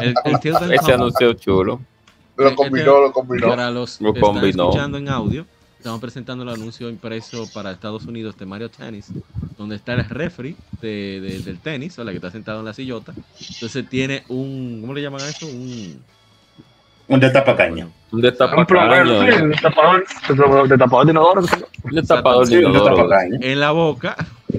El, Ese anuncio chulo. Lo combinó, lo combinó. Para los Lo combinó. escuchando en audio, estamos presentando el anuncio impreso para Estados Unidos de Mario Tennis, donde está el referee de, de- del tenis, o la que está sentado en la sillota. Entonces tiene un, ¿cómo le llaman a eso? Un, un destapacaña. Un Un destapacaño. plomero, sí, un destapador, de tapador de inodoro. Un destapador de inodoro. en la boca.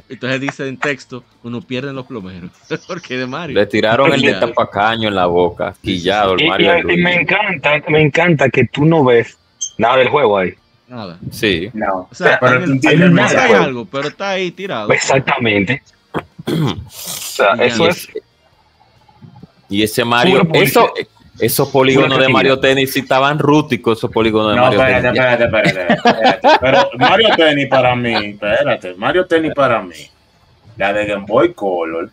Entonces dice en texto, uno pierde los plomeros. (laughs) Porque de Mario. Le tiraron el (laughs) destapacaño en la boca, quillado el Y, Mario. y- y me encanta, me encanta que tú no ves nada del juego ahí. Nada. Sí. No, O sea, pero en en hay algo, pero está ahí tirado. Exactamente. (clears throat) O sea, Y eso es. Y ese Mario, eso, esos polígonos de. Mario Tennis sí estaban rústicos, esos polígonos de No, Mario espérate, Tennis. Espérate, espérate, espérate. Pero Mario Tennis para mí, espérate, Mario Tennis para mí, la de Game Boy Color,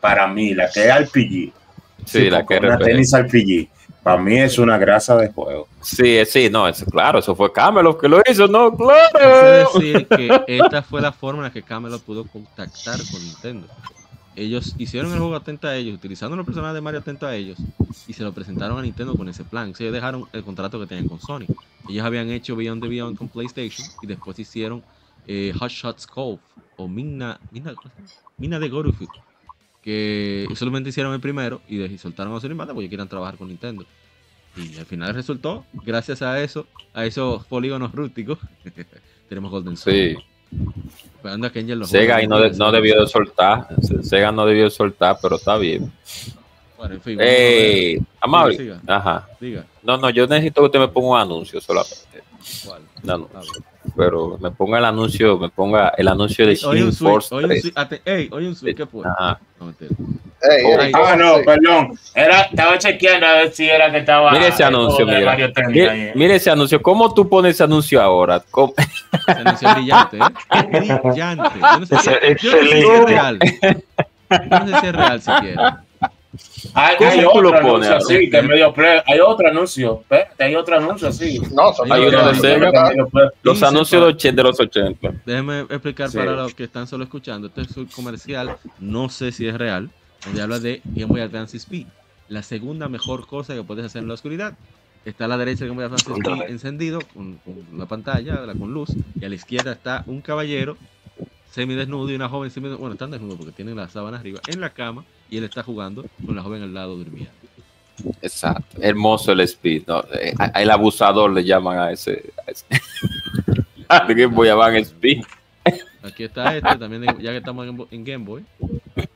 para mí, la que es RPG, Sí, la que una RPG. tenis RPG, para mí es una grasa de juego. Sí, sí, no, eso, claro, eso fue Camelot que lo hizo, no, claro. decir que esta fue la forma en la que Camelot pudo contactar con Nintendo. Ellos hicieron el juego atento a ellos, utilizando los personajes de Mario atento a ellos, y se lo presentaron a Nintendo con ese plan. O sea, ellos dejaron el contrato que tenían con Sony. Ellos habían hecho Beyond the Beyond con PlayStation y después hicieron eh, Hot Shots Cove o Mina, Mina. Mina de Gorufu, que solamente hicieron el primero y, de- y soltaron a Sony Banda porque quieran trabajar con Nintendo. Y al final resultó, gracias a eso, a esos polígonos rústicos, (laughs) tenemos Golden Sun. Sí, Esperando a que Angel lo Sega ahí no, de- no debió de soltar, Sega no debió de soltar, pero está bien. Bueno, en fin, Eh, Siga, ajá. Diga, No, no, yo necesito que usted me ponga un anuncio solamente. ¿cuál? Pero me ponga el anuncio, me ponga el anuncio de Oye, un Shin switch, Force oye, un 3. switch, ate- ey, oye, un switch, ¿qué fue? Ajá. No, Oh, Ah, no, perdón. Era, estaba chequeando a ver si era que estaba. Mire ese el anuncio, mira. Mario Mire, mire ese anuncio. ¿Cómo tú pones ese anuncio ahora? ¿Cómo? Ese anuncio es brillante, ¿eh? Brillante. Yo no sé si, Ese- yo no sé si es real. Yo no sé si es real siquiera. Hay, ¿Cómo hay tú lo otro anuncio así? medio play. Hay otro anuncio. Espérate, hay otro anuncio así. No, son Hay uno de. Los anuncios de, los 80. Déjeme explicar Sí. para los que están solo escuchando. Este es un comercial, no sé si es real, donde habla de Game Boy Advance Speed. La segunda mejor cosa que puedes hacer en la oscuridad. Está a la derecha el Game Boy Advance Speed encendido con, con la pantalla, la- con luz. Y a la izquierda está un caballero semidesnudo y una joven semidesnuda. Bueno, están desnudos porque tienen la sábana arriba en la cama y él está jugando con la joven al lado durmiendo. Exacto. Hermoso el speed. ¿no? Eh, El abusador le llaman a ese. A ese. (laughs) Al Game Boy Advance Speed. Aquí está este, también de- ya que estamos en, Game Boy.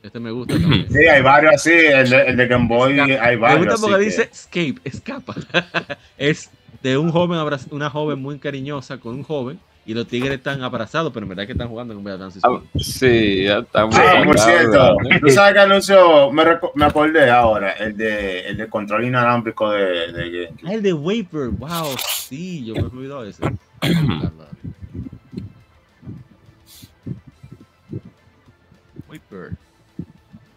Este me gusta también. Sí, hay varios así. El de, el de Game Boy, hay Me varios. gusta porque dice que- escape, escapa. (laughs) es de un joven, una joven muy cariñosa con un joven y los tigres están abrazados, pero en verdad que están jugando con Dance Speed. Sí, ya estamos. Ah, por cierto, tú sabes que anuncio, me, me acordé ahora, el de, el de control inalámbrico de. Ah, el de Vapor, wow, sí, yo me he olvidado ese. (clears throat) Vapor.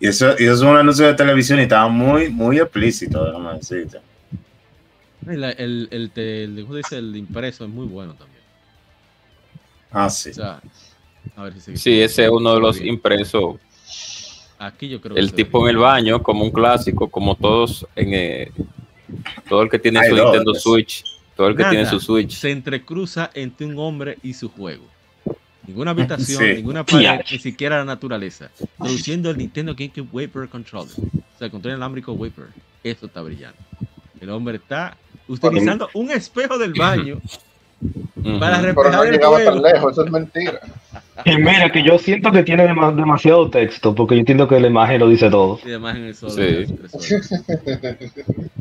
Y eso, y eso es un anuncio de televisión y estaba muy, muy explícito, déjame decirte. El, el, el, ¿cómo se dice? el impreso es muy bueno también. Ah, sí. O sea, a ver si Sí, ese es uno de los impresos. Aquí yo creo que El se tipo en el baño, como un clásico, como todos en eh, todo el que tiene Hay su Nintendo pues. Switch, todo el que tiene Nada su Switch. Se entrecruza entre un hombre y su juego. Ninguna (laughs) habitación, Sí. ninguna pared, ni siquiera la naturaleza. Produciendo el Nintendo GameCube Vapor Controller. O sea, el control inalámbrico Vapor. Eso está brillante. El hombre está utilizando un espejo del baño (laughs) para Pero no llegaba tan lejos, eso es mentira. Y mira, que yo siento que tiene dema- demasiado texto, porque yo entiendo que la imagen lo dice todo. Y además en el solo. Sí. (laughs)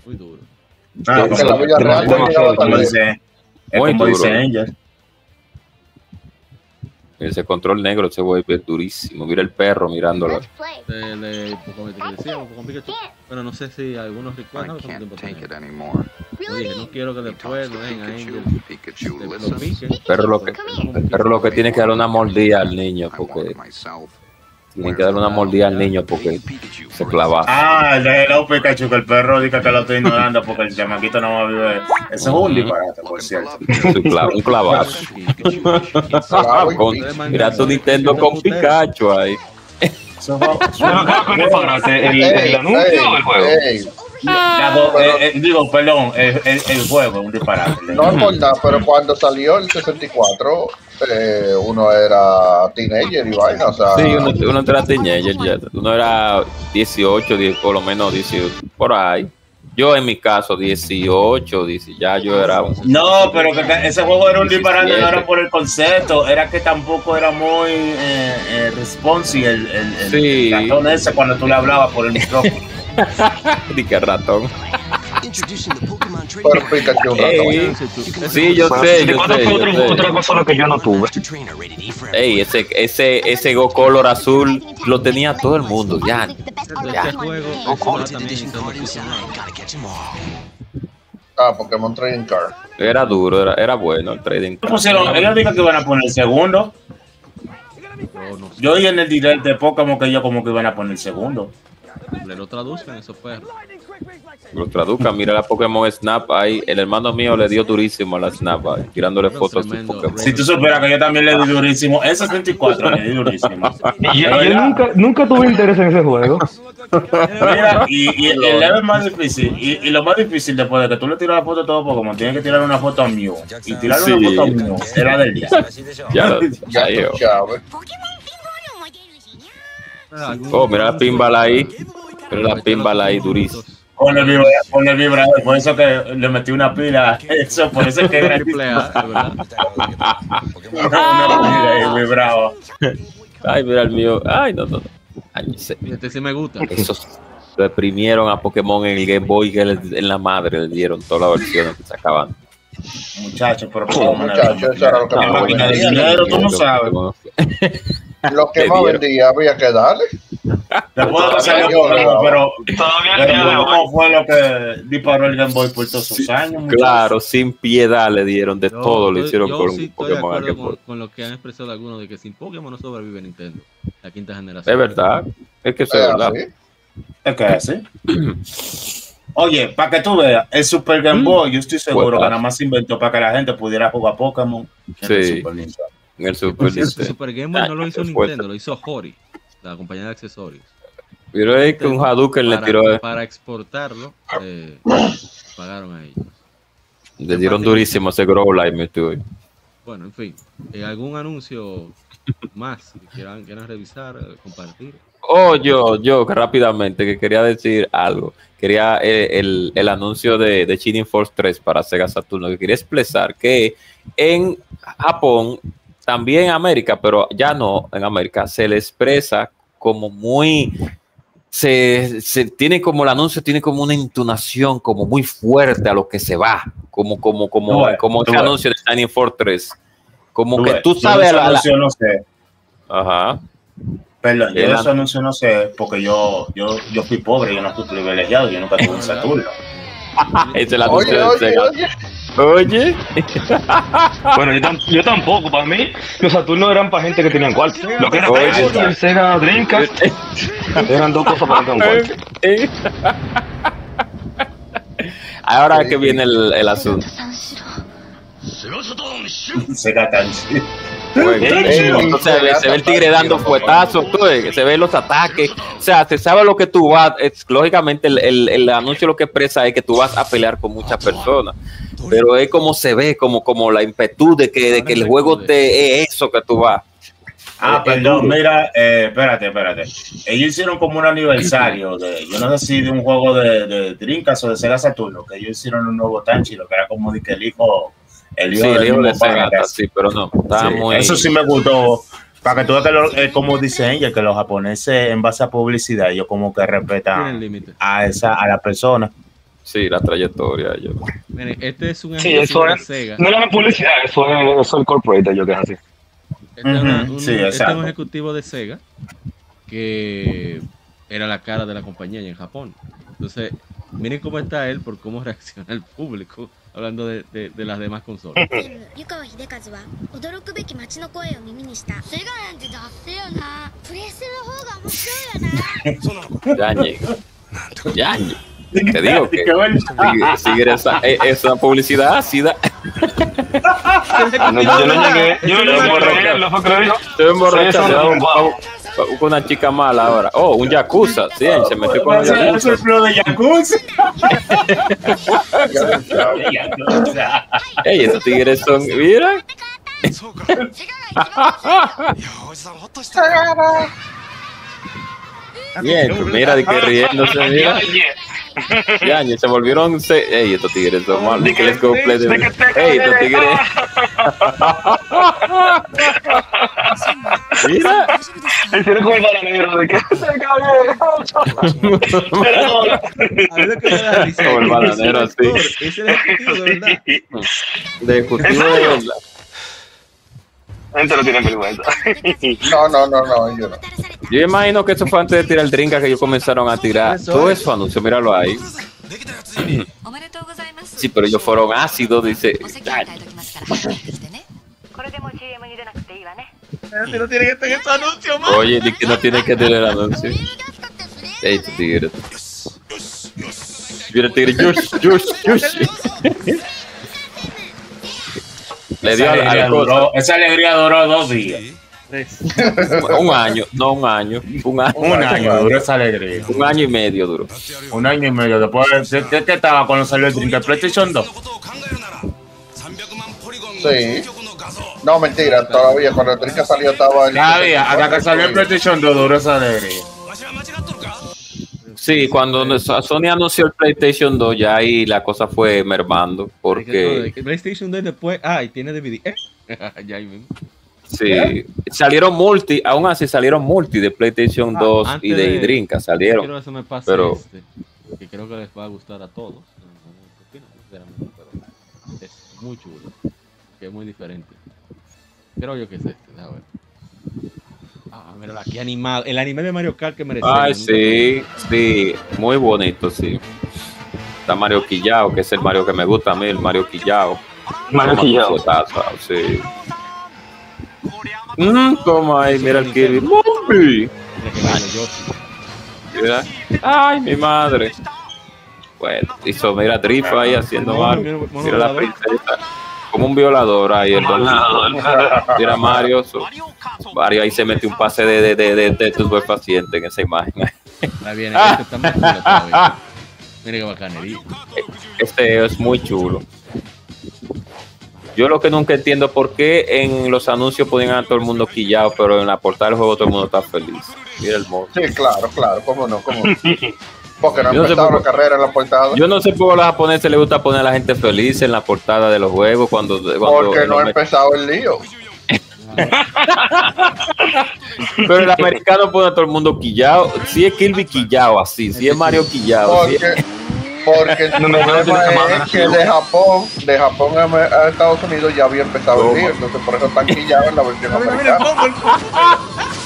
Muy duro. Ah, Sí, como- la no como dice- es Muy como duro. dice Angel. Ese control negro, güey es durísimo. Mira el perro mirándolo. Pokémon Pikachu. Bueno, no sé si algunos recuerdan cuánto tiempo dije, no quiero que después lo. El perro lo que, el perro lo que tiene que darle una mordida al niño porque tiene que darle una mordida al niño porque se clava. Ah, el de Hello Pikachu, que el perro dice que lo estoy ignorando porque el chamaquito no va a vivir. Eso es un disparate, por cierto. Un clavo- un clavazo. Con- mira tu Nintendo con Pikachu ahí. ¿El, el anuncio o el juego? La do- eh, eh, digo, perdón, el, el, el juego es un disparate. No nada, pero cuando salió el 64, eh, uno era teenager y vaina, o sea. Sí, uno, uno era teenager ya. Uno era 18, 10, por lo menos 18, por ahí. Yo en mi caso, 18, 10, ya yo era un... No, pero que, ese juego era un disparate, no era por el concepto, era que tampoco era muy eh, eh, responsive el, el, el Sí. ratón ese cuando tú le hablabas por el micrófono. (laughs) Di que ratón. Ey, sí, yo sé, yo ¿Cuándo sé, yo otra, sé. otra cosa que yo no tuve? Ey, ese, ese, ese Go Color azul lo tenía todo el mundo, ya. ya. Switch Ah, Pokémon Trading Card. Era duro, era, era bueno el trading. ¿Qué pusieron? Ellos dijeron que iban a poner el segundo. Yo oí en el direct de Pokémon que ellos como que iban a poner el segundo. Le lo traduzcan esos perros. Lo traduzca, mira la Pokémon Snap ahí. El hermano mío le dio durísimo a la Snap ahí, tirándole fotos a su Pokémon. Si tú supieras que yo también le di durísimo, ese 74 le di durísimo. Y yo, yo nunca, nunca tuve interés en ese juego. Mira, y, y el level más difícil, y, y lo más difícil después de que tú le tiras la foto a todo Pokémon, tienes que tirar una foto a Mew. Y tirar Sí. una foto a Mew era del día. Ya ya yo. Oh, mira la pinball ahí. Mira la pinball ahí, durísimo. Con el, vibra, con el vibrador, por eso que le metí una pila. Eso, por eso es que era Triple A, verdad. una, (laughs) una pila ahí vibraba. Ay, mira el mío. Ay, no, no. Ay, ese- Este sí me gusta. esos reprimieron a Pokémon en el Game Boy que le- en la madre le dieron todas las versiones que sacaban. Muchachos, pero Sí, muchachos, eso era lo que La dinero, tú no sabes. (laughs) Lo que Le más vendía había que darle. Después de que salió Yo, Pokémon, pero, Todavía pero ¿cómo fue lo que disparó el Game Boy por todos esos años? Claro, sin piedad le dieron de Yo todo, le estoy- hicieron yo con sí un Pokémon con, con lo que han expresado algunos de que sin Pokémon no sobrevive Nintendo. La quinta generación. Es verdad, es que eso es Eh, verdad. así. Es que es así. Oye, para que tú veas, el Super Game Boy, yo estoy seguro Pues, que nada más se inventó para que la gente pudiera jugar Pokémon. el Sí. Super Nintendo. En el Super Sí, Nintendo. Super Game Boy no lo hizo (laughs) fuerte. Nintendo, lo hizo Hori, la compañía de accesorios. Pero es que un Hadouken le tiró, para exportarlo, eh, pagaron a ellos. le dieron durísimo ese Grow estoy. Bueno, en fin, eh, ¿algún anuncio más que quieran, quieran revisar, eh, compartir? Oh, yo, yo, rápidamente, que quería decir algo. Quería eh, el, el anuncio de, de Force 3 para Sega Saturno, que quería expresar que en Japón también en América, pero ya no en América, se le expresa como muy, se, se tiene como el anuncio, tiene como una entonación como muy fuerte a lo que se va, como, como, como, como ese anuncio de Shining Fortress, como Tú que tú yo sabes a la- la- anuncio no sé. Ajá. Perdón, yo ese anuncio no sé, porque yo, yo, yo fui pobre, yo no fui privilegiado, yo nunca tuve un Saturno. (laughs) es el anuncio Oye, de oye, Sega. oye. Oye. (laughs) Bueno, yo, tam- yo tampoco, para mí, los Saturnos eran para gente que tenían cuarto. Lo que era Oye. Y el Sega Dreamcast eran dos cosas para gente con cuarto. (laughs) Ahora que viene el, el asunto. Se, ve, se ve el tigre dando fuetazos, ves, se ven los ataques, o sea, se sabe lo que tú vas, es, lógicamente el, el- el anuncio lo que expresa es que tú vas a pelear con muchas personas, pero es como se ve, como, como la impetu de que, de que el juego te es eso que tú vas. Ah, Eh, perdón, mira, eh, espérate, espérate. Ellos hicieron como un aniversario de, yo no sé si de un juego de, de Dreamcast o de Sega Saturno, que ellos hicieron un nuevo Tanchi, lo que era como de que el hijo, el hijo Sí, el hijo de Sega, pana, sí, pero no, estaba Sí, muy... Eso sí me gustó. Para que tú veas que, lo- eh, como dice ella, que los japoneses en base a publicidad, ellos como que respetan a esa a la persona. Sí, la trayectoria. Yo. Miren, este es un Sí, eso de es. Sega. No era una publicidad, eso es, eso es el corporate, yo que es así. Este es un, sí, este es exacto. un ejecutivo de Sega que era la cara de la compañía allá en Japón. Entonces, miren cómo está él por cómo (laughs) reacciona el público hablando de, de, las demás consolas. (laughs) (laughs) Yañe. (laughs) Yañe. Te digo que esa, publicidad ácida. Con una chica mala ahora. Oh, un Yakuza. Sí, se metió con un Ese es Yakuza. el flow de Yakuza. Ey, esos tigres son. Mira. Bien, mira, de que riéndose, mira. Yañe, se volvieron. Se... Ey, estos tigres son malos. De que let's go play the- Ey, estos tigres. (laughs) Mira. Hicieron como el bananero de que se cabe. Como el bananero así. Ese es el ejecutivo de verdad. De ejecutivo de verdad. Gente no tiene vergüenza. No, no, no, no, yo no. Yo imagino que eso fue antes de tirar el drink que ellos comenzaron a tirar. Todo es. eso anuncio, míralo ahí. Sí, pero ellos fueron ácidos, dice. Este no tiene que ese anuncio, man. Oye, di que no tiene que tener el anuncio. Ey, tu tigre. Mira el tigre, Yush, Yush, Yush. Le dio esa, al, alegría duró, esa alegría duró dos días. Un año, no un año. Un año, Un año duró esa alegría. Un año y medio duró. Un año y medio después. ¿De de qué estaba cuando salió el Dream de PlayStation 2? Sí. No, mentira, todavía cuando el Trinca salió estaba el. Todavía, hasta que salió el PlayStation 2 duró esa alegría. Sí, cuando Sony anunció el PlayStation 2, ya ahí la cosa fue mermando. Porque. Que PlayStation 2 después. Ah, y tiene DVD. ¿Eh? ya ahí mismo. Sí, salieron multi, aún así salieron multi de PlayStation Ah, 2 antes y de de- Idrinka, Quiero salieron. que eso me pase Pero este, que creo que les va a gustar a todos. Es muy chulo. Que es muy diferente. Creo yo que es este, ver. Ah, mira, aquí animado. El anime de Mario Kart que merece. Ay, sí, sí, muy bonito, sí. Está Mario Quillao, que es el Mario que me gusta a mí, el Mario Quillao. Mario Quillao. sí. Mm, toma ahí, mira el Kirby. Mami. Mira. Ay, mi madre. Bueno, hizo, mira, Drift ahí haciendo mal. mira, la princesa. Como un violador ahí, el (laughs) Mira Mario. su- Mario ahí se mete un pase de, de, de, de, de estupefaciente en esa imagen. Ahí viene, este está más chulo todavía. Mira qué bacanería. Este es muy chulo. Yo lo que nunca entiendo por qué en los anuncios ponen a todo el mundo quillado, pero en la portada del juego todo el mundo está feliz. Mira el modo. Sí, claro, claro, cómo no, cómo no. (laughs) Porque no no sé por- la carrera en la portada. Yo no sé por qué a los japoneses les gusta poner a la gente feliz en la portada de los juegos cuando, cuando Porque no ha empezado el lío. (laughs) Pero el americano pone a todo el mundo quillado. Si es Kirby quillado así, si es Mario quillado. es- Porque, el No, no, no, problema es que de Japón, de Japón a, a Estados Unidos ya había empezado el lío, entonces por eso están quillados en la versión americana.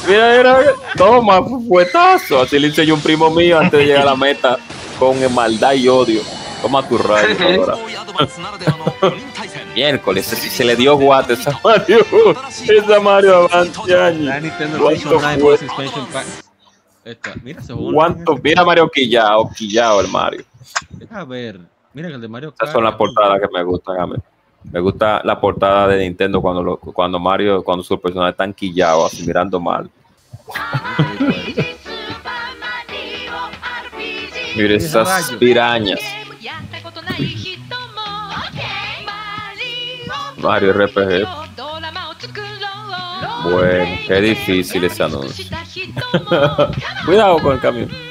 Mira, mira. Toma, fuetazo. Así le enseñó un primo mío antes de llegar a la meta con maldad y odio. Toma tu rayo ahora. Miércoles, sí se le dio guate esa Mario. Esa Mario ¿Cuánto Edition 9 fue? plus expansion packs. Esta. Mira, se jugó ¿Cuánto? Mira Mario quillado, quillado el Mario. A ver, mira que el de Mario Esas son las portadas que me gustan a mí. Me gusta la portada de Nintendo cuando lo- cuando Mario, cuando sus personajes están quillados, así mirando mal. Mira esas pirañas. Mario RPG. Bueno, qué difícil ese anuncio. (laughs) Cuidado con el camión.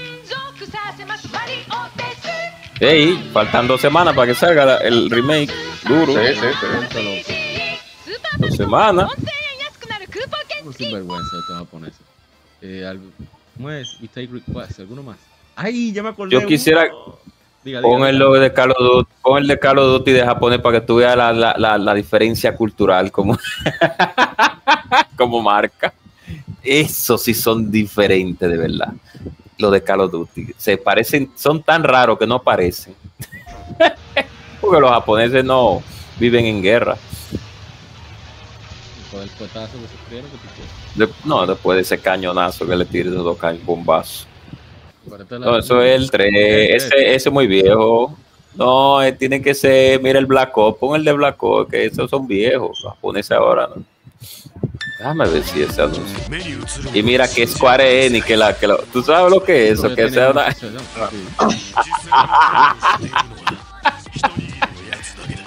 Ey, faltan dos semanas para que salga la- el remake duro. Sí, sí, sí. Dos semanas. Un sinvergüenza estos japoneses. Eh, algo, ¿Cómo es? We take request. ¿Alguno más? ¡Ay! Ya me acordé. Yo quisiera. Diga, diga, pon el logo de Call of Duty, pon el de Call of Duty de japonés para que tú veas la, la, la, la diferencia cultural como, (laughs) como marca. Eso sí son diferentes de verdad. Los de Call of Duty. Se parecen, son tan raros que no parecen. (laughs) Porque los japoneses no viven en guerra. Puetazo que sufrieron. De- no, después de ese cañonazo que le tiré esos dos caños la- No, eso es el 3. Ese, ese es muy viejo. No, eh, tiene que ser, mira el Black Ops, pon el de Black Ops, que esos son viejos. Los japoneses ahora, ¿no? Déjame ver si ese anuncio. Y mira que Square Enix, que la, que la- tú sabes lo que es eso, que sea una. (laughs) (laughs)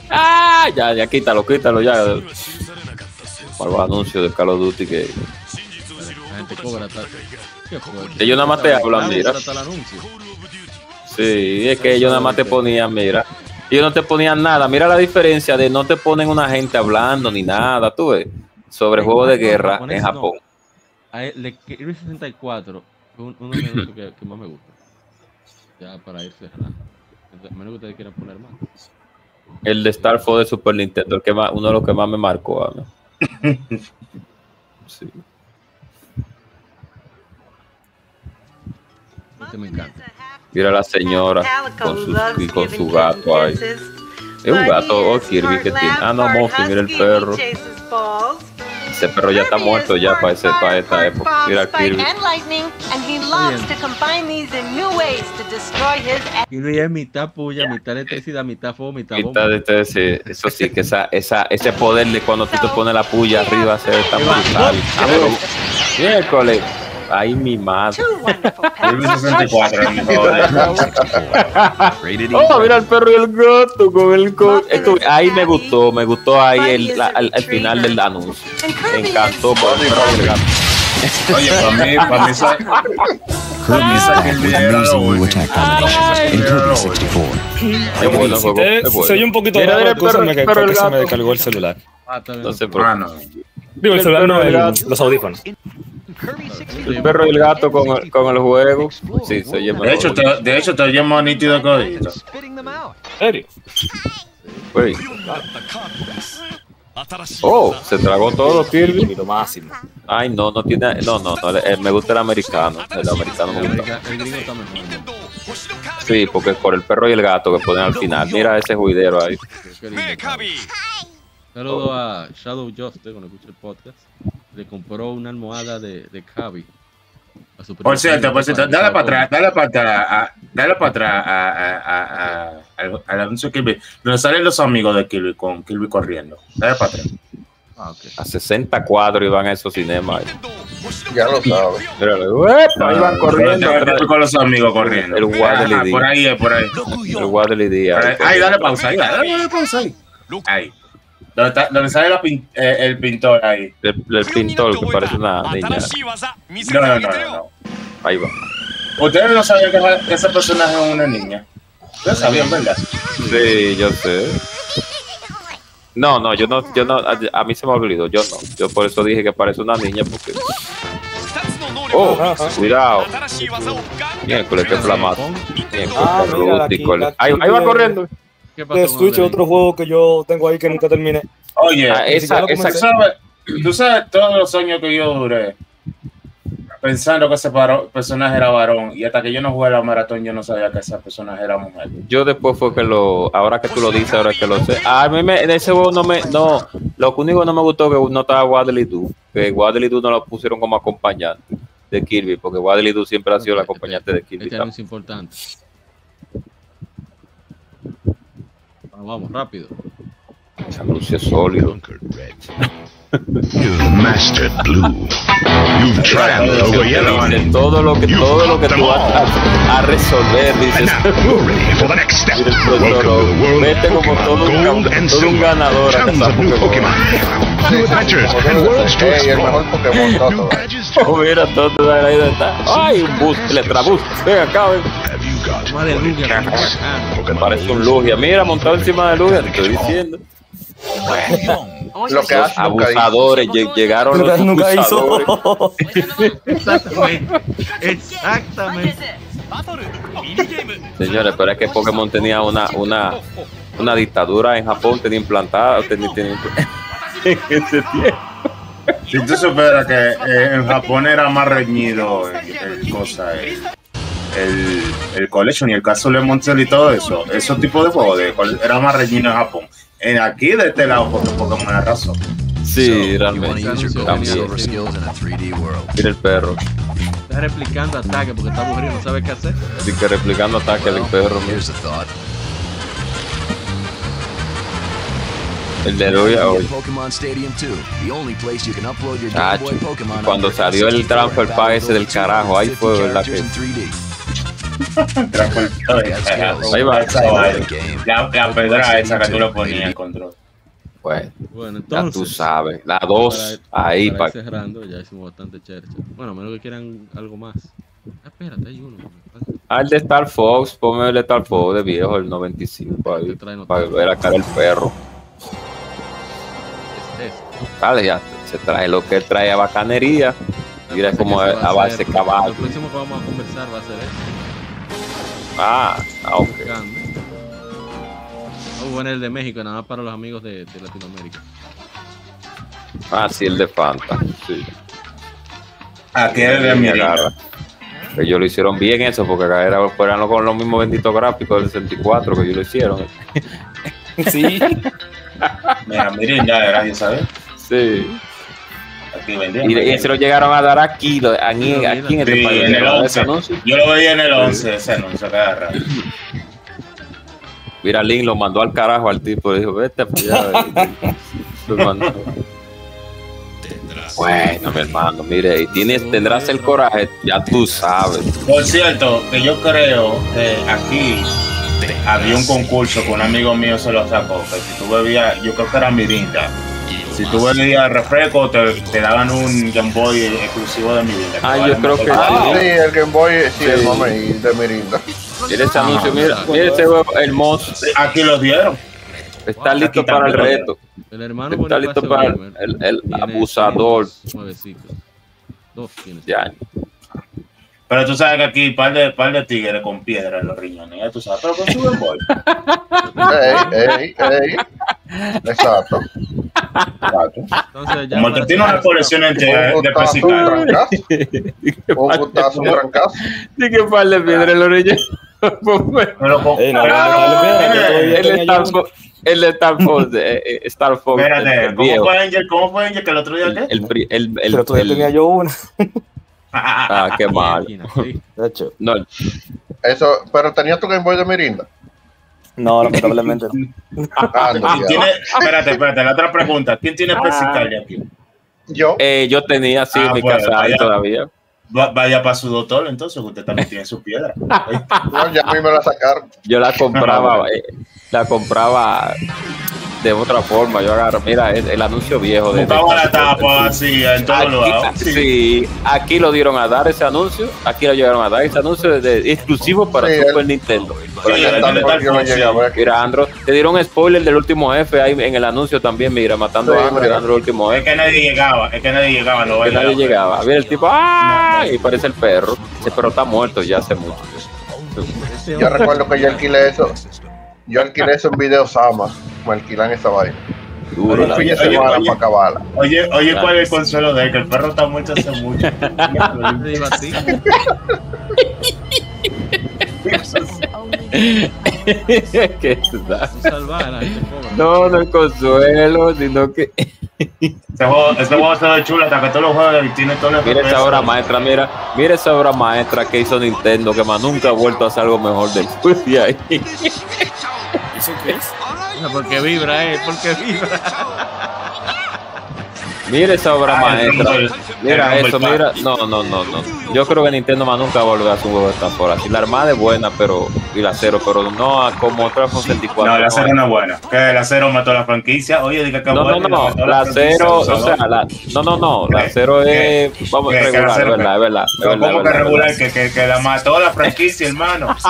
ah, ya, ya, quítalo, quítalo, ya. Para los anuncios de Call of Duty que. La gente cobra. Ellos nada más te hablan, mira. Sí, es que ellos nada más te ponían, mira. Ellos no te ponían nada. Mira la diferencia de no te ponen una gente hablando ni nada, tú ves, sobre juegos de guerra en japonés, Japón. no. Kirby 64 fue un- uno de los que, que más me gusta. Ya para ir cerrando. Menos que ustedes quieran poner más. El de Star Fox de Super Nintendo, el que más, uno de los que más me marcó a mí. (laughs) Sí. Este me encanta. Mira a la señora con su, y con su gato ahí. Es un gato o Kirby que tiene. Ah, no, Mofi, mira el perro. Ese perro ya está muerto ya para, ese, para esta época. Mira Kirby. and lightning, and he loves to combine these in new ways to destroy his Kirby es mitad puya, mitad electricidad, mitad fuego, mitad Y bomba. este- ese- eso sí, que esa, esa, ese poder de cuando tú te pones la puya arriba se ve tan brutal. Miércoles. Ay, mi madre. Kirby 64 es mejor. Oh, mira el perro y el gato con el co- es que ahí me gustó, me gustó ahí el, la- al, al final del anuncio. Me encantó por el perro y el gato. Oye, para mí, para mí, esa- para mí esa Kirby era lo Amazing new último. attack combinations in Kirby 64. Es bueno el te- es bueno. se oye un poquito raro, escúchame que creo que el se me descargó el celular. No sé por Ah, no. Digo, el celular no, los audífonos. El perro y el gato con el, con el juego. Sí, se oye De hecho, te, de hecho, te oye más nítido que ahorita. ¿Serio? Uy. Oh, se tragó todo Kirby. Lo máximo. Ay, no, no tiene. No, no, no. eh, me gusta el americano. El americano me gusta. Sí, porque es por el perro y el gato que ponen al final. Mira ese juidero ahí. Saludo a Shadow Justice, cuando escucha el podcast. Le compró una almohada de, de Cavi. Por cierto, por cierto, dale para atrás, dale para atrás, dale para atrás a- al, anuncio de Kirby, donde salen los amigos de Kirby con Kirby corriendo. Dale para atrás. Ah, A 60 cuadros iban a esos cinemas. Ya lo sabes. ¡epa! Ahí van corriendo. Con los amigos corriendo. El Waddle Ajá, Dee. Por ahí, por ahí. El Por ahí. dale pausa, ahí, dale, dale pausa ahí. Ahí. Donde, está- donde sale la pin- eh, el pintor ahí. El, el pintor que parece una niña. No, no, no, no. no. Ahí va. Ustedes no sabían que, ese personaje es una niña. Ustedes sabían, ¿verdad? Sí, yo sé. No, no, yo no, yo no, a, a mí se me olvidó, yo no. Yo por eso dije que parece una niña porque. Oh, cuidado. Miércoles, qué flamado. Miércoles, Ah, qué mira, rústico. aquí- Ahí, va De Switch, otro juego que yo tengo ahí que nunca terminé. Oye, Ah, esa- esa- tú sabes, tú sabes todos los años que yo duré pensando que ese paro- personaje era varón y hasta que yo no jugué la maratón yo no sabía que ese personaje era mujer. Yo después fue que lo, ahora que tú lo dices, ahora que lo sé. Ah, A mí me, en ese juego no me, no, lo único que no me gustó que no estaba Waddle Doo, que Waddle Doo no lo pusieron como acompañante de Kirby, porque Waddle Doo siempre ha sido el acompañante de Kirby. Este es importante. Vamos, vamos, rápido. Ese anuncio es sólido. You've mastered blue. You've triumphed over yellow. De todo lo que, todo lo que tú vas a, a resolver, dices. For the next step. Vete como todo un, todo un ganador a cazar Pokémon. New adventures and worlds to Oh, mira, todo ahí donde está. Ay, un bus, Letrabús. Ven acá, ven. Parece un Lugia. Mira, montado encima de Lugia, te estoy diciendo. Lo que Los hace nunca abusadores, lle- llegaron los Lucas nunca hizo. Exactamente. Exactamente. Señores, pero es que Pokémon tenía una, una, una dictadura en Japón, tenía implantada, tenía, tenía impl- (laughs) en ese tiempo. Si tú supieras que eh, en Japón era más reñido el, el cosa, el, el, el Collection y el caso de Monster y todo eso, esos tipos de juegos de era más reñido en Japón. En aquí de este lado, porque Pokémon es razón. Sí, You want to realmente. use your gold También. silver skills in a 3D world. Mira el perro. Está replicando ataque porque está aburrido, no sabe qué hacer. Así que replicando ataque del perro. mira. Here's your Game Chacho, Boy Pokemon cuando salió el 64 transfer pack ese del carajo, ahí fue 250 verdad que in 3D. Ahí va. La, la pedra esa que tú le ponías en control. Bueno, Bueno, ya tú entonces. sabes. La 2, para- ahí, para ir pa- cerrando, ya hicimos bastante chercha. Bueno, a menos que quieran algo más. Ah, espérate, hay uno. Ah, el de Star Fox, ponme el de Star Fox de viejo, el 95, ahí, para ver la cara del perro. Es Vale, ya se trae lo que trae a bacanería. Mira como a, a base ser- caballo. Lo próximo que vamos a conversar va a ser eso. Ah, ah, ok. A poner el de México, nada más para los amigos de, de Latinoamérica. Ah, sí, el de Fanta. Sí. Aquí es de Me Mirinda. agarra. Ellos lo hicieron bien eso, porque acá era, eran con los mismos benditos gráficos del 64 que ellos lo hicieron. (laughs) Sí. (laughs) Mira, era, ¿ya sabes? Sí. Y, y se lo llegaron a dar aquí, lo- aquí, aquí en este Sí, país. en el ¿no? 11. Ese anuncio. Yo lo veía en el 11, ese anuncio cada rato. Mira, Link lo mandó al carajo al tipo, le dijo, vete para allá. (laughs) Lo mandó. Bueno, mi hermano, mire, y tienes, tendrás el coraje, ya tú sabes. Por cierto, que yo creo que aquí había un concurso que un amigo mío se lo sacó, que si tú bebías, yo creo que era Mirinda. Si tú bebías refresco, te, te daban un Game Boy exclusivo de Mirinda. Ah, yo creo que Ah, sí, el Game Boy, sí, el Sí. mame y de Mirinda. Mira ese anuncio, mira, mira ese huevo hermoso. Aquí lo dieron. Está listo para el reto. El hermano Está listo para el, el- el abusador. Nuevecito. Dos tienes. Ya. Pero tú sabes que aquí par de, par de tigres con piedra en los riñones, ya tú sabes, pero con su Game Boy. Ey, ey, ey. Exacto. Entonces, ya Como que para tiene una colección entera Un de putazo, (laughs) un. Un putazo, un trancazo. Sí que par de piedra en los riñones. (laughs) Pero con- Ey, no, pero- no, El de Star Fox, el de Star Fox, eh, Star Fox, el, Espérate, el ¿cómo fue Angel? ¿Cómo fue Angel que el otro día qué? El, pri- el, el, Pero todavía el- tenía yo una. Ah, qué mal. De hecho, No, Eso, pero tenía tu Game Boy de Mirinda. no, lamentablemente. no. Ah, no, ¿Quién ya. tiene, espérate, espérate, la otra pregunta. ¿Quién tiene pesicalia aquí? Yo. eh, yo tenía así Ah, en mi bueno, casa ahí todavía. Va- vaya para su doctor, entonces, usted también tiene su piedra. No, ya a mí me la sacaron. Yo la compraba, eh, la compraba de otra forma. Yo agarro, mira, el, el anuncio viejo de. Buscaba la tapa así en todos Aquí, lados. sí, aquí lo dieron a dar ese anuncio. Aquí lo llegaron a dar ese anuncio de, de- exclusivo para Sí, Super el- Nintendo. Sí, el. Mira, Andro, te dieron spoiler del último jefe ahí en el anuncio también. Mira, matando Sí, a Andro. Andro el último Es jefe. que nadie llegaba, es que nadie llegaba. No Que nadie llegaba. Mira el tipo, ¡ah! Y parece el perro. Ese perro está muerto ya hace mucho. Yo recuerdo que yo alquilé eso. Yo alquilé eso en Video Sama. Me alquilan esa vaina. Duro, Un la fin de vida. Oye, semana oye. para acabarla. Oye, oye, Claro. ¿cuál es el consuelo de él? Que el perro está muerto hace mucho. (laughs) Pobre. No, no es consuelo, sino que. Este juego, este chulo hasta que todos los juegos tiene los Mira esa obra maestra, mira, mira esa obra maestra que hizo Nintendo, que más nunca ha vuelto a hacer algo mejor después (laughs) de ahí. ¿Eso qué es? No, Porque vibra, eh, porque vibra. (laughs) Mira esa obra Ah, maestra. Mira el eso, mira. No, no, no, no. Yo creo que Nintendo más nunca va a volver a hacer un juego de esta forma. Si la armada es buena, pero. Y la cero, pero no a- como otra 64. No, la cero no es buena. Que la cero mató la franquicia. Oye, diga que No, no, no, la franquicia, cero, o sea, la, no, no, no, la ¿Qué? cero ¿Qué? es, vamos, ¿Qué? ¿Que la regular, cero verdad, qué? es verdad, es No, verdad, ¿Cómo es que regular? Que, que, que la mató la franquicia, hermano. (laughs)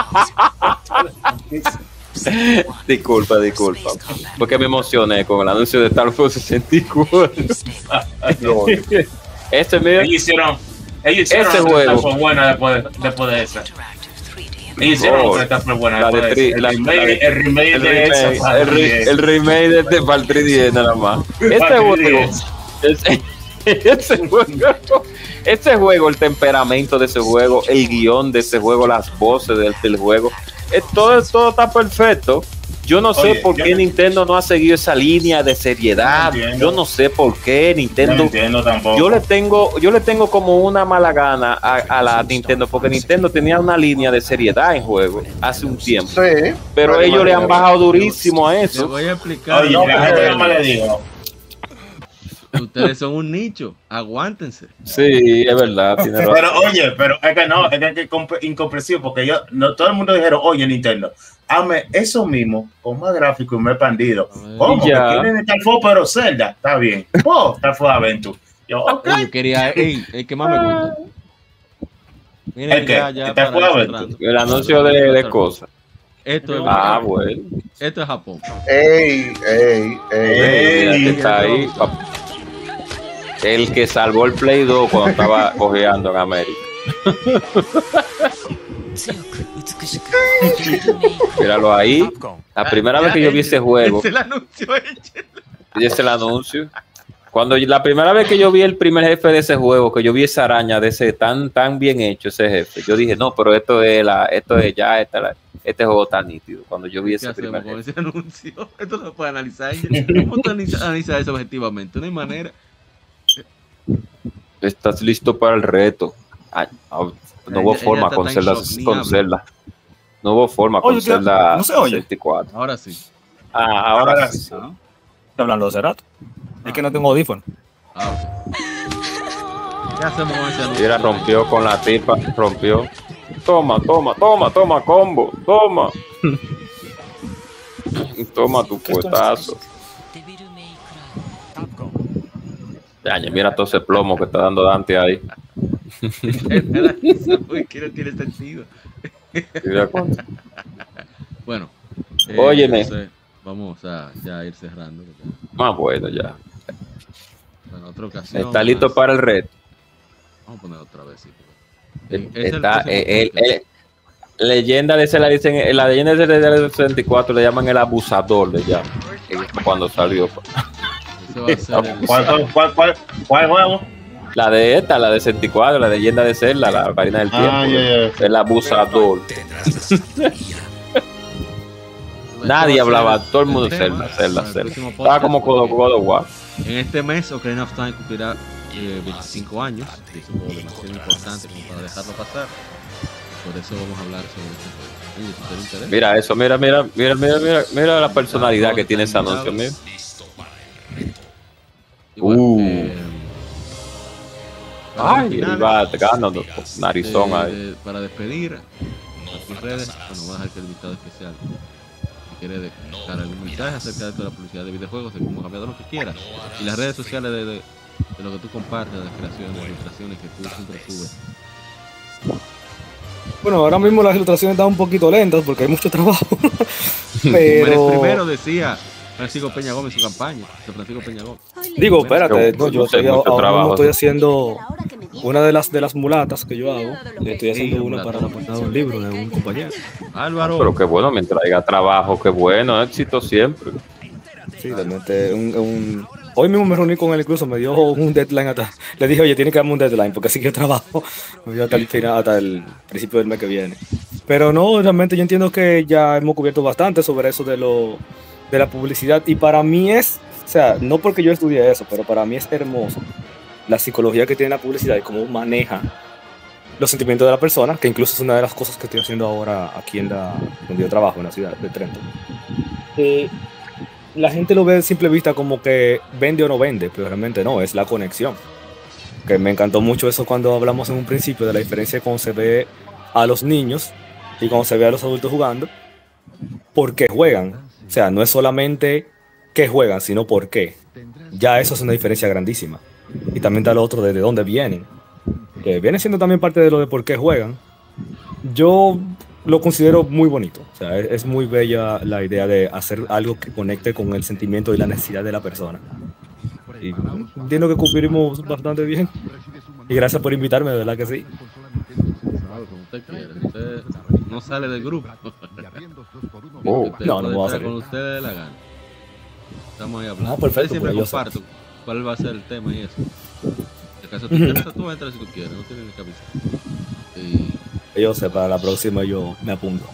(laughs) (laughs) Disculpa, disculpa, porque me emocioné con el anuncio de Star Wars 64. (laughs) este, mira, Ellos hicieron. Ellos hicieron Este juego. etapa buena después, después de esa. Ellos hicieron Oh, otra etapa buena de después de tri- esa. El la- remake, de- el remake el de esa. remake, el, re- el remake de este para el 3DS nada más. Este el juego, 3DS. ese, ese juego, ese juego, el temperamento de ese juego, el guion de ese juego, las voces del, del juego, eh, todo, todo está perfecto. Yo no sé Oye, por yo qué no- Nintendo no ha seguido esa línea de seriedad. No yo no sé por qué No Nintendo entiendo tampoco. yo le tengo, yo le tengo como una mala gana a, a la Nintendo, porque Nintendo tenía una línea de seriedad en juego hace un tiempo. Sí. Pero ellos le han bajado durísimo a Te eso. voy a explicar. Oye, No, más le digo. Ustedes son un nicho. Aguántense. Sí, es verdad, tiene razón. Pero oye, pero es que no, es que es compre- incomprensible porque yo, no, todo el mundo dijeron, oye Nintendo, hazme eso mismo con más gráfico y más expandido. ¿Cómo? Que quieren Star Fox, pero Zelda, está bien. Oh, Star Fox Adventure. Yo, ok. Ey, Yo quería, ey, el que más me gusta. Miren, ¿El qué? ya, ya ¿Está. El anuncio de, de cosas. Esto es, Ah, bueno. esto es Japón. Ey, ey, ey. Mira que está ahí. El que salvó el Play 2 cuando estaba cojeando en América. Míralo ahí. La primera vez que yo vi ese juego, el anuncio y es el anuncio. Cuando la primera vez que yo vi el primer jefe de ese juego, que yo vi esa araña de ese tan tan bien hecho ese jefe, yo dije, no, pero esto es la, esto es ya, esta, la- este juego está nítido. Cuando yo vi ¿Qué ese primer jefe. ese anuncio? (laughs) Esto no se puede analizar. ¿Cómo analiza- analizas eso objetivamente? No hay manera. Estás listo para el reto. Ay, no, no hubo Ella- forma con Zelda, shock, con. Zelda. No hubo forma con. Zelda No se oye. 64. Ahora sí. Ah, ahora, Ahora sí. sí. Estoy hablando hace rato. Es que no tengo audífono. Ah, ok. ¿Qué hacemos con ese anuncio? Mira, rompió con la tipa, rompió. Toma, toma, toma, toma, combo, toma. (laughs) toma tu puestazo. Mira todo ese plomo que está dando Dante ahí. (laughs) Que no tiene sentido. Cuánto. Bueno. eh, Óyeme. entonces, vamos a ya ir cerrando. Más bueno ya. Bueno, otra ocasión. Está listo más. para el reto. Vamos a poner otra vez. Sí, Eh, el Está, eh, el- leyenda de ese la dicen, en la leyenda de ese del 64 le llaman el abusador, le llaman. eh, Cuando salió. Ese va a ser el- ¿Cuál, cuál, cuál, cuál, cuál juego? La de esta, la de 64, la leyenda de Zelda, la Ocarina del Tiempo. Ah, ya. (laughs) El abusador. Nadie hablaba, todo el mundo tema Zelda, Zelda, Zelda. Estaba como God of, God of War. En este mes, Ocarina of Time cumplirá eh, 25 años. y Es un juego demasiado importante como para dejarlo pasar. Por eso vamos a hablar sobre este juego. Mira eso, mira, mira, mira, mira, mira, mira la personalidad que tiene ese anuncio, mira. Igual, Uh. eh, para Ay, finales, va ganando narizón de- ahí. de- para despedir a tus redes, bueno, voy a dejar que el invitado especial quiere dejar algún mensaje acerca de esto de la publicidad de videojuegos, de cómo cambiar lo que quiera. Y las redes sociales de, de, de lo que tú compartes, de las creaciones, de ilustraciones que tú siempre subes. Bueno, ahora mismo las ilustraciones están un poquito lentas porque hay mucho trabajo. (laughs) Pero... Pero. primero decía Francisco Peña Gómez en su campaña. de Francisco Peña Gómez. Digo, espérate, no, yo estoy, ahora mismo estoy haciendo una de las de las mulatas que yo hago. Le estoy haciendo una para la portada de un libro de un compañero. Álvaro. Pero qué bueno, mientras haya trabajo, qué bueno, éxito siempre. Sí, realmente un, un- Hoy mismo me reuní con él, incluso me dio un deadline hasta. Le dije, oye, tiene que darme un deadline porque así que trabajo. (laughs) Me dio hasta el final, hasta el principio del mes que viene. Pero no, realmente yo entiendo que ya hemos cubierto bastante sobre eso de lo de la publicidad. Y para mí es, o sea, no porque yo estudié eso, pero para mí es hermoso la psicología que tiene la publicidad y cómo maneja los sentimientos de la persona, que incluso es una de las cosas que estoy haciendo ahora aquí en la donde yo trabajo, en la ciudad de Trento. Eh, la gente lo ve a simple vista como que vende o no vende, pero realmente no, es la conexión. Que me encantó mucho eso cuando hablamos en un principio de la diferencia cuando se ve a los niños y cuando se ve a los adultos jugando, porque juegan. O sea, no es solamente que juegan, sino por qué. Ya eso es una diferencia grandísima. Y también está lo otro de de dónde vienen. Que viene siendo también parte de lo de por qué juegan. Yo lo considero muy bonito. O sea, es, muy bella la idea de hacer algo que conecte con el sentimiento y la necesidad de la persona. Y entiendo que cubrimos bastante bien. Y gracias por invitarme, de verdad que sí. No sale del grupo. Oh. Usted No, no puede voy a salir. con usted de la gana. Estamos ahí hablando. Ah, perfecto, siempre comparto cuál va a ser el tema y eso. Si acaso te Ujú. interesa, tú entras si tú quieres, no tienes avisar. Y Yo sé, para la próxima yo me apunto.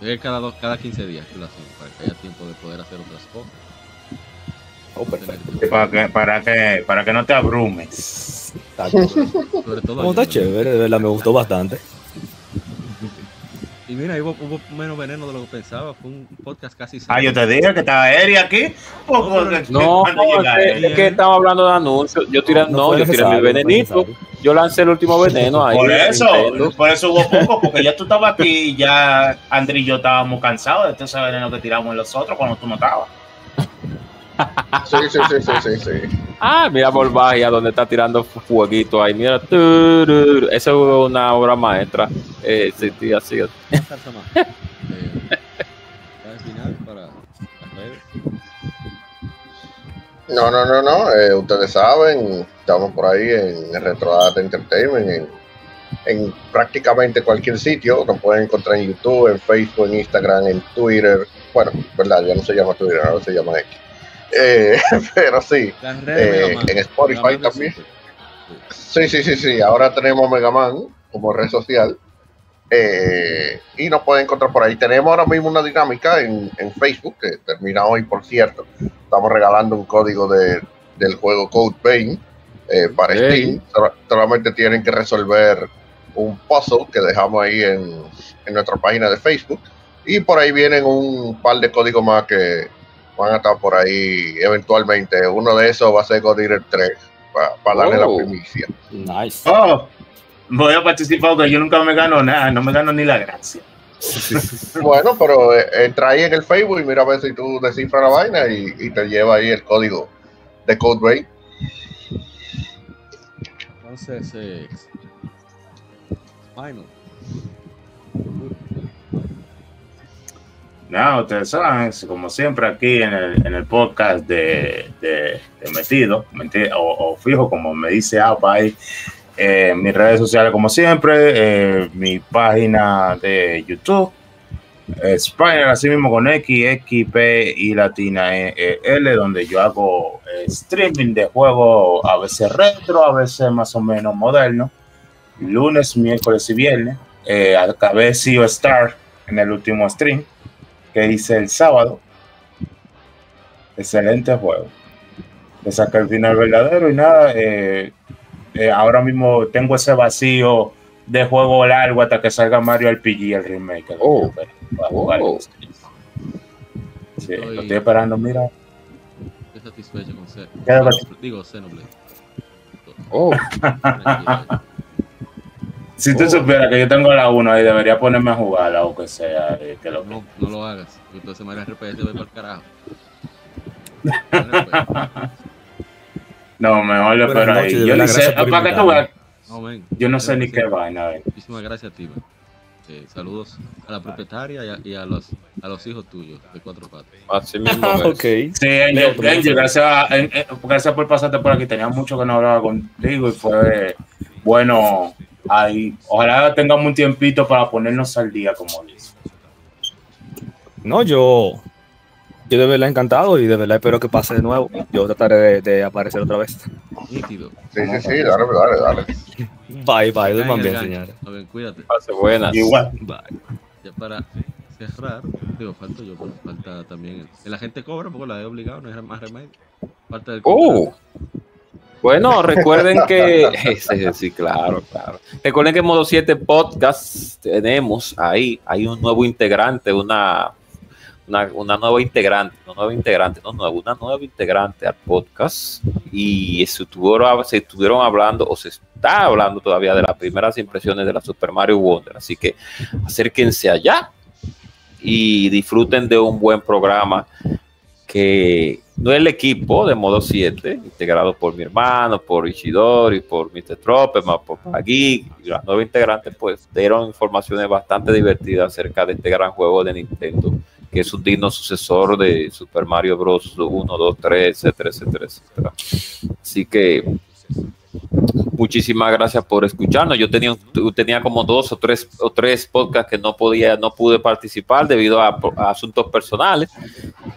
es cada, dos, cada 15 días que lo hacemos, para que haya tiempo de poder hacer otras cosas. Oh, perfecto. Para que, para que, para que no te abrumes. Sobre todo No, está chévere, de verdad me gustó bastante. Y mira, hubo, hubo menos veneno de lo que pensaba. Fue un podcast casi Ah, yo te dije que estaba Eri aquí. No, es que, es que estaba hablando de anuncios. Yo tiré, No, no yo tiré mi venenito. Yo lancé el último veneno ahí. Por en eso, por eso hubo poco, porque ya tú estabas aquí y ya André y yo estábamos cansados de este ese veneno que tiramos los otros cuando tú no estabas. Sí, sí, sí, sí, sí, sí. Ah, mira Volvagia donde está tirando fu- fueguito ahí. Mira, esa es una obra maestra. Eh, sí, sí, así es. Eh, final, para. No, no, no, no. eh, ustedes saben, estamos por ahí en RetroArt Entertainment, en, en prácticamente cualquier sitio. Nos pueden encontrar en YouTube, en Facebook, en Instagram, en Twitter. Bueno, verdad, ya no se llama Twitter, ahora se llama X. Eh, (laughs) pero sí, eh, en Spotify también. Sí, sí, sí, sí. Ahora tenemos Megaman como red social. Eh, y nos pueden encontrar por ahí. Tenemos ahora mismo una dinámica en, en Facebook que termina hoy, por cierto. Estamos regalando un código de, del juego Code eh, para Steam. Sol- Solamente tienen que resolver un puzzle que dejamos ahí en, en nuestra página de Facebook. Y por ahí vienen un par de códigos más que van a estar por ahí eventualmente. Uno de esos va a ser God Eater 3 para darle Oh. la primicia. Nice. Oh, voy a participar porque yo nunca me gano nada, no me gano ni la gracia. (laughs) Bueno, pero eh, entra ahí en el Facebook y mira a ver si tú descifras la vaina y, y te lleva ahí el código de Code Vein. Entonces, eh, final. No, ustedes saben, como siempre aquí en el, en el podcast de, de- de Metido, meti- o, o fijo, como me dice APA ahí, eh, mis redes sociales como siempre, eh, mi página de YouTube, eh, Spiner, así mismo con X, X, P y latina E, E, L, donde yo hago eh, streaming de juegos a veces retro, a veces más o menos moderno, lunes, miércoles y viernes. Eh, acabé Sea Star en el último stream que hice el sábado. Excelente juego. Le saqué el final verdadero y nada. eh, eh, ahora mismo tengo ese vacío de juego largo hasta que salga Mario RPG, el remake. Oh. Para jugar. Sí, lo estoy esperando, mira. Estoy satisfecho con ser. Quédate. Digo, Xenoblade. Oh. (laughs) Si tú supieras que yo tengo la 1 ahí, debería ponerme a jugarla o que sea. eh, que lo No, no lo hagas. Entonces Mario RPS voy para el carajo. No, mejor Buenas espero ahí. Yo ni sé, para. No, ven. Yo no sé ni qué vaina. eh. Muchísimas gracias a ti, man. Eh, saludos a la propietaria y a, y a los, a los hijos tuyos de cuatro patas. Así (laughs) Sí, Angel, Angel, gracias, a- en- en- gracias por pasarte por aquí. Tenía mucho que no hablaba contigo y fue bueno. Ahí, ojalá tengamos un tiempito para ponernos al día, como dice. No, yo. Yo de verdad encantado y de verdad espero que pase de nuevo. Yo trataré de, de aparecer otra vez. Nítido. Sí, sí, sí, dale, dale, dale. Bye, bye. Duerman bien, señores. A ver, cuídate. Pase buenas. Igual. Bye. Ya para cerrar, digo, falto yo, pero falta también. el- El agente cobra porque la he obligado, no hay más remedio. Falta el Oh. Bueno, recuerden que. (laughs) Sí, claro, claro. Recuerden que en Modo 7 Podcast tenemos ahí, hay un nuevo integrante, una, una, una nueva integrante, no nueva integrante, no nueva, una nueva integrante al podcast. Y se estuvieron, se estuvieron hablando, o se está hablando todavía de las primeras impresiones de la Super Mario Wonder. Así que acérquense allá y disfruten de un buen programa que no es el equipo de modo 7, integrado por mi hermano, por Ishidori, por Mr. Tropeman, por Magui, y los nuevos integrantes, pues dieron informaciones bastante divertidas acerca de este gran juego de Nintendo, que es un digno sucesor de Super Mario Bros. 1, 2, 3, etcétera, etcétera, etcétera. Así que muchísimas gracias por escucharnos. Yo tenía, tenía como dos o tres o tres podcasts que no podía, no pude participar debido a, a asuntos personales.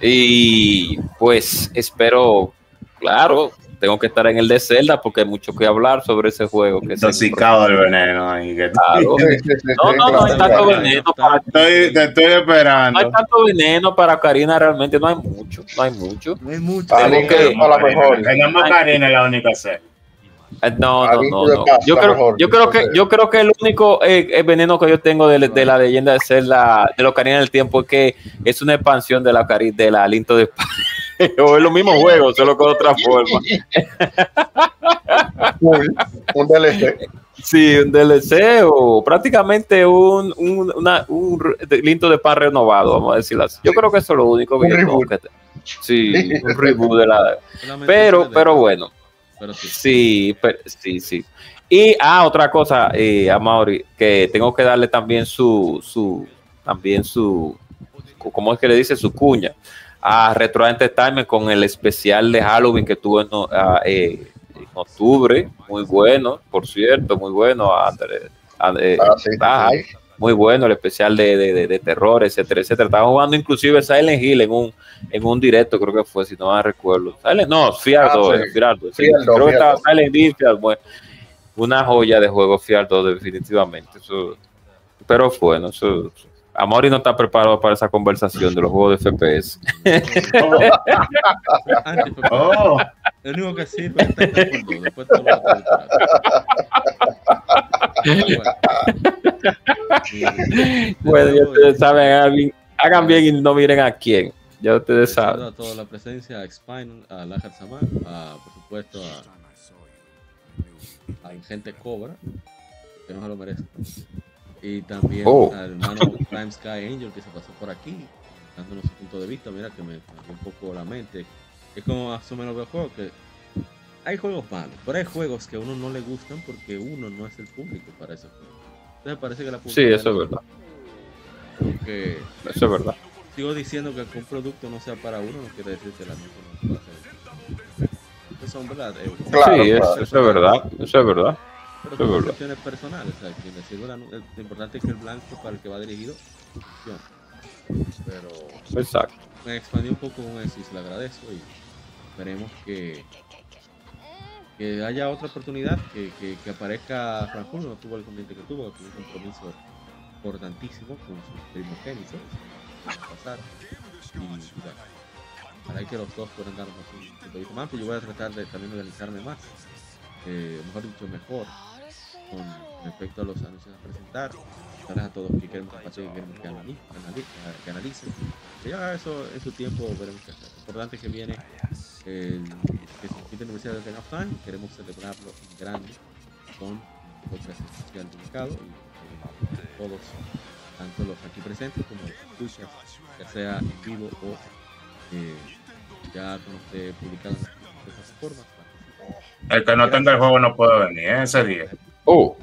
Y pues espero, claro, tengo que estar en el de Zelda porque hay mucho que hablar sobre ese juego. Que Intoxicado del veneno. ahí, que- Claro. No, no, no hay tanto veneno para Estoy, te estoy esperando. no hay tanto veneno para Karina, realmente no hay mucho, no hay mucho. No hay mucho. Tengo que- Tenemos Karina es la única serie. Eh, No, no, no, Yo creo, yo creo que, yo creo que el único eh, eh, veneno que yo tengo de, de la leyenda de Zelda, de los Ocarina del Tiempo, es que es una expansión de la de la Aliento de (laughs) o es lo mismo juego, solo con otra forma. (laughs) un DLC. Sí, un DLC o prácticamente un, un, una- un Linto de Paz renovado, vamos a decirlo así. Yo creo que eso es lo único que Un yo tengo reboot. que te- Sí, un (laughs) reboot de la. Pero, pero bueno. Pero sí. Sí, pero- sí, sí. Y ah, otra cosa, eh, a Mauri, que tengo que darle también su, su, también su, ¿cómo es que le dice? Su cuña a Retro Entertainment con el especial de Halloween que tuvo en, ah, eh, en octubre, muy bueno, por cierto, muy bueno. André- André- Ah, sí, ah, sí. Muy bueno el especial de, de, de- de terror, etcétera, etcétera. Estaba jugando inclusive Silent Hill en un, en un directo, creo que fue, si no me recuerdo. Silent, no, Fiar Ah, 2, sí. eh, Fiar 2, sí. Fiar 2, creo que estaba 2. Silent Hill, una joya de juego Fiar 2, definitivamente. Eso, pero bueno, eso, Amori no está preparado para esa conversación de los juegos de FPS. Antes, (laughs) Oh. (laughs) El único que después todo lo disparate. (laughs) (laughs) bueno, ya ustedes saben, hagan, bien y no miren a quién. Ya ustedes saben. a toda la presencia, a Spine, a Lajar Samar, a, por supuesto a, a Ingente Cobra, que no se lo merece. Y también Oh. al hermano Prime Sky Angel que se pasó por aquí, dándonos su punto de vista. Mira que me cambió un poco la mente. Es como más o menos veo juegos que hay juegos malos, pero hay juegos que a uno no le gustan porque uno no es el público para esos juegos. Entonces parece que la Sí, eso es verdad. Porque Eso es verdad. sigo diciendo que un producto no sea para uno no quiere decir que la no. Eso son verdad. eh, sí, eso, eso es verdad. Eso es verdad. Pero es son verdad. cuestiones personales. O sea, quien decide la nota- lo importante es que el blanco para el que va dirigido funcione. Pero Exacto. me expandí un poco con eso y se lo agradezco y esperemos que que haya otra oportunidad, que, que, aparezca Franco, no tuvo el conveniente que tuvo, tuvo un compromiso importantísimo con sus primogénitos, pasar, y para que los dos puedan darnos un vista más, pero yo voy a tratar de también organizarme más, eh, mejor dicho, mejor, con respecto a los anuncios a presentar, darles a todos que queremos que pasen, que queremos que anali- anali- que analicen, que ya eso en su tiempo veremos qué hacer. Lo importante es que viene el que se quita Universidad de Time, queremos celebrarlo en grande con podcast especial dedicado y eh, todos, tanto los aquí presentes como los escuchas, ya sea en vivo o eh, ya cuando esté publicado en las plataformas. El que no tenga el juego no puede venir ¿eh? ese día. Oh.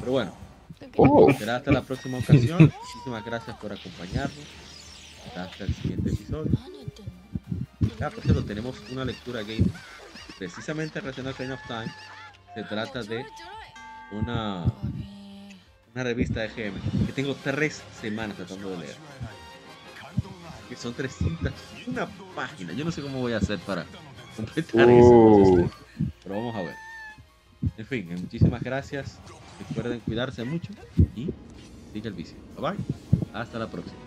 Pero bueno, Oh. será hasta la próxima ocasión. (laughs) Muchísimas gracias por acompañarnos. Hasta el siguiente episodio. Ah, por cierto, tenemos una lectura game precisamente relacionada a Kind of Time. Se trata de una, una revista de GM que tengo tres semanas tratando de leer. Que son 300, una página. Yo no sé cómo voy a hacer para completar Uh. eso. Pero vamos a ver. En fin, muchísimas gracias. Recuerden cuidarse mucho y sigue el vicio. Bye bye. Hasta la próxima.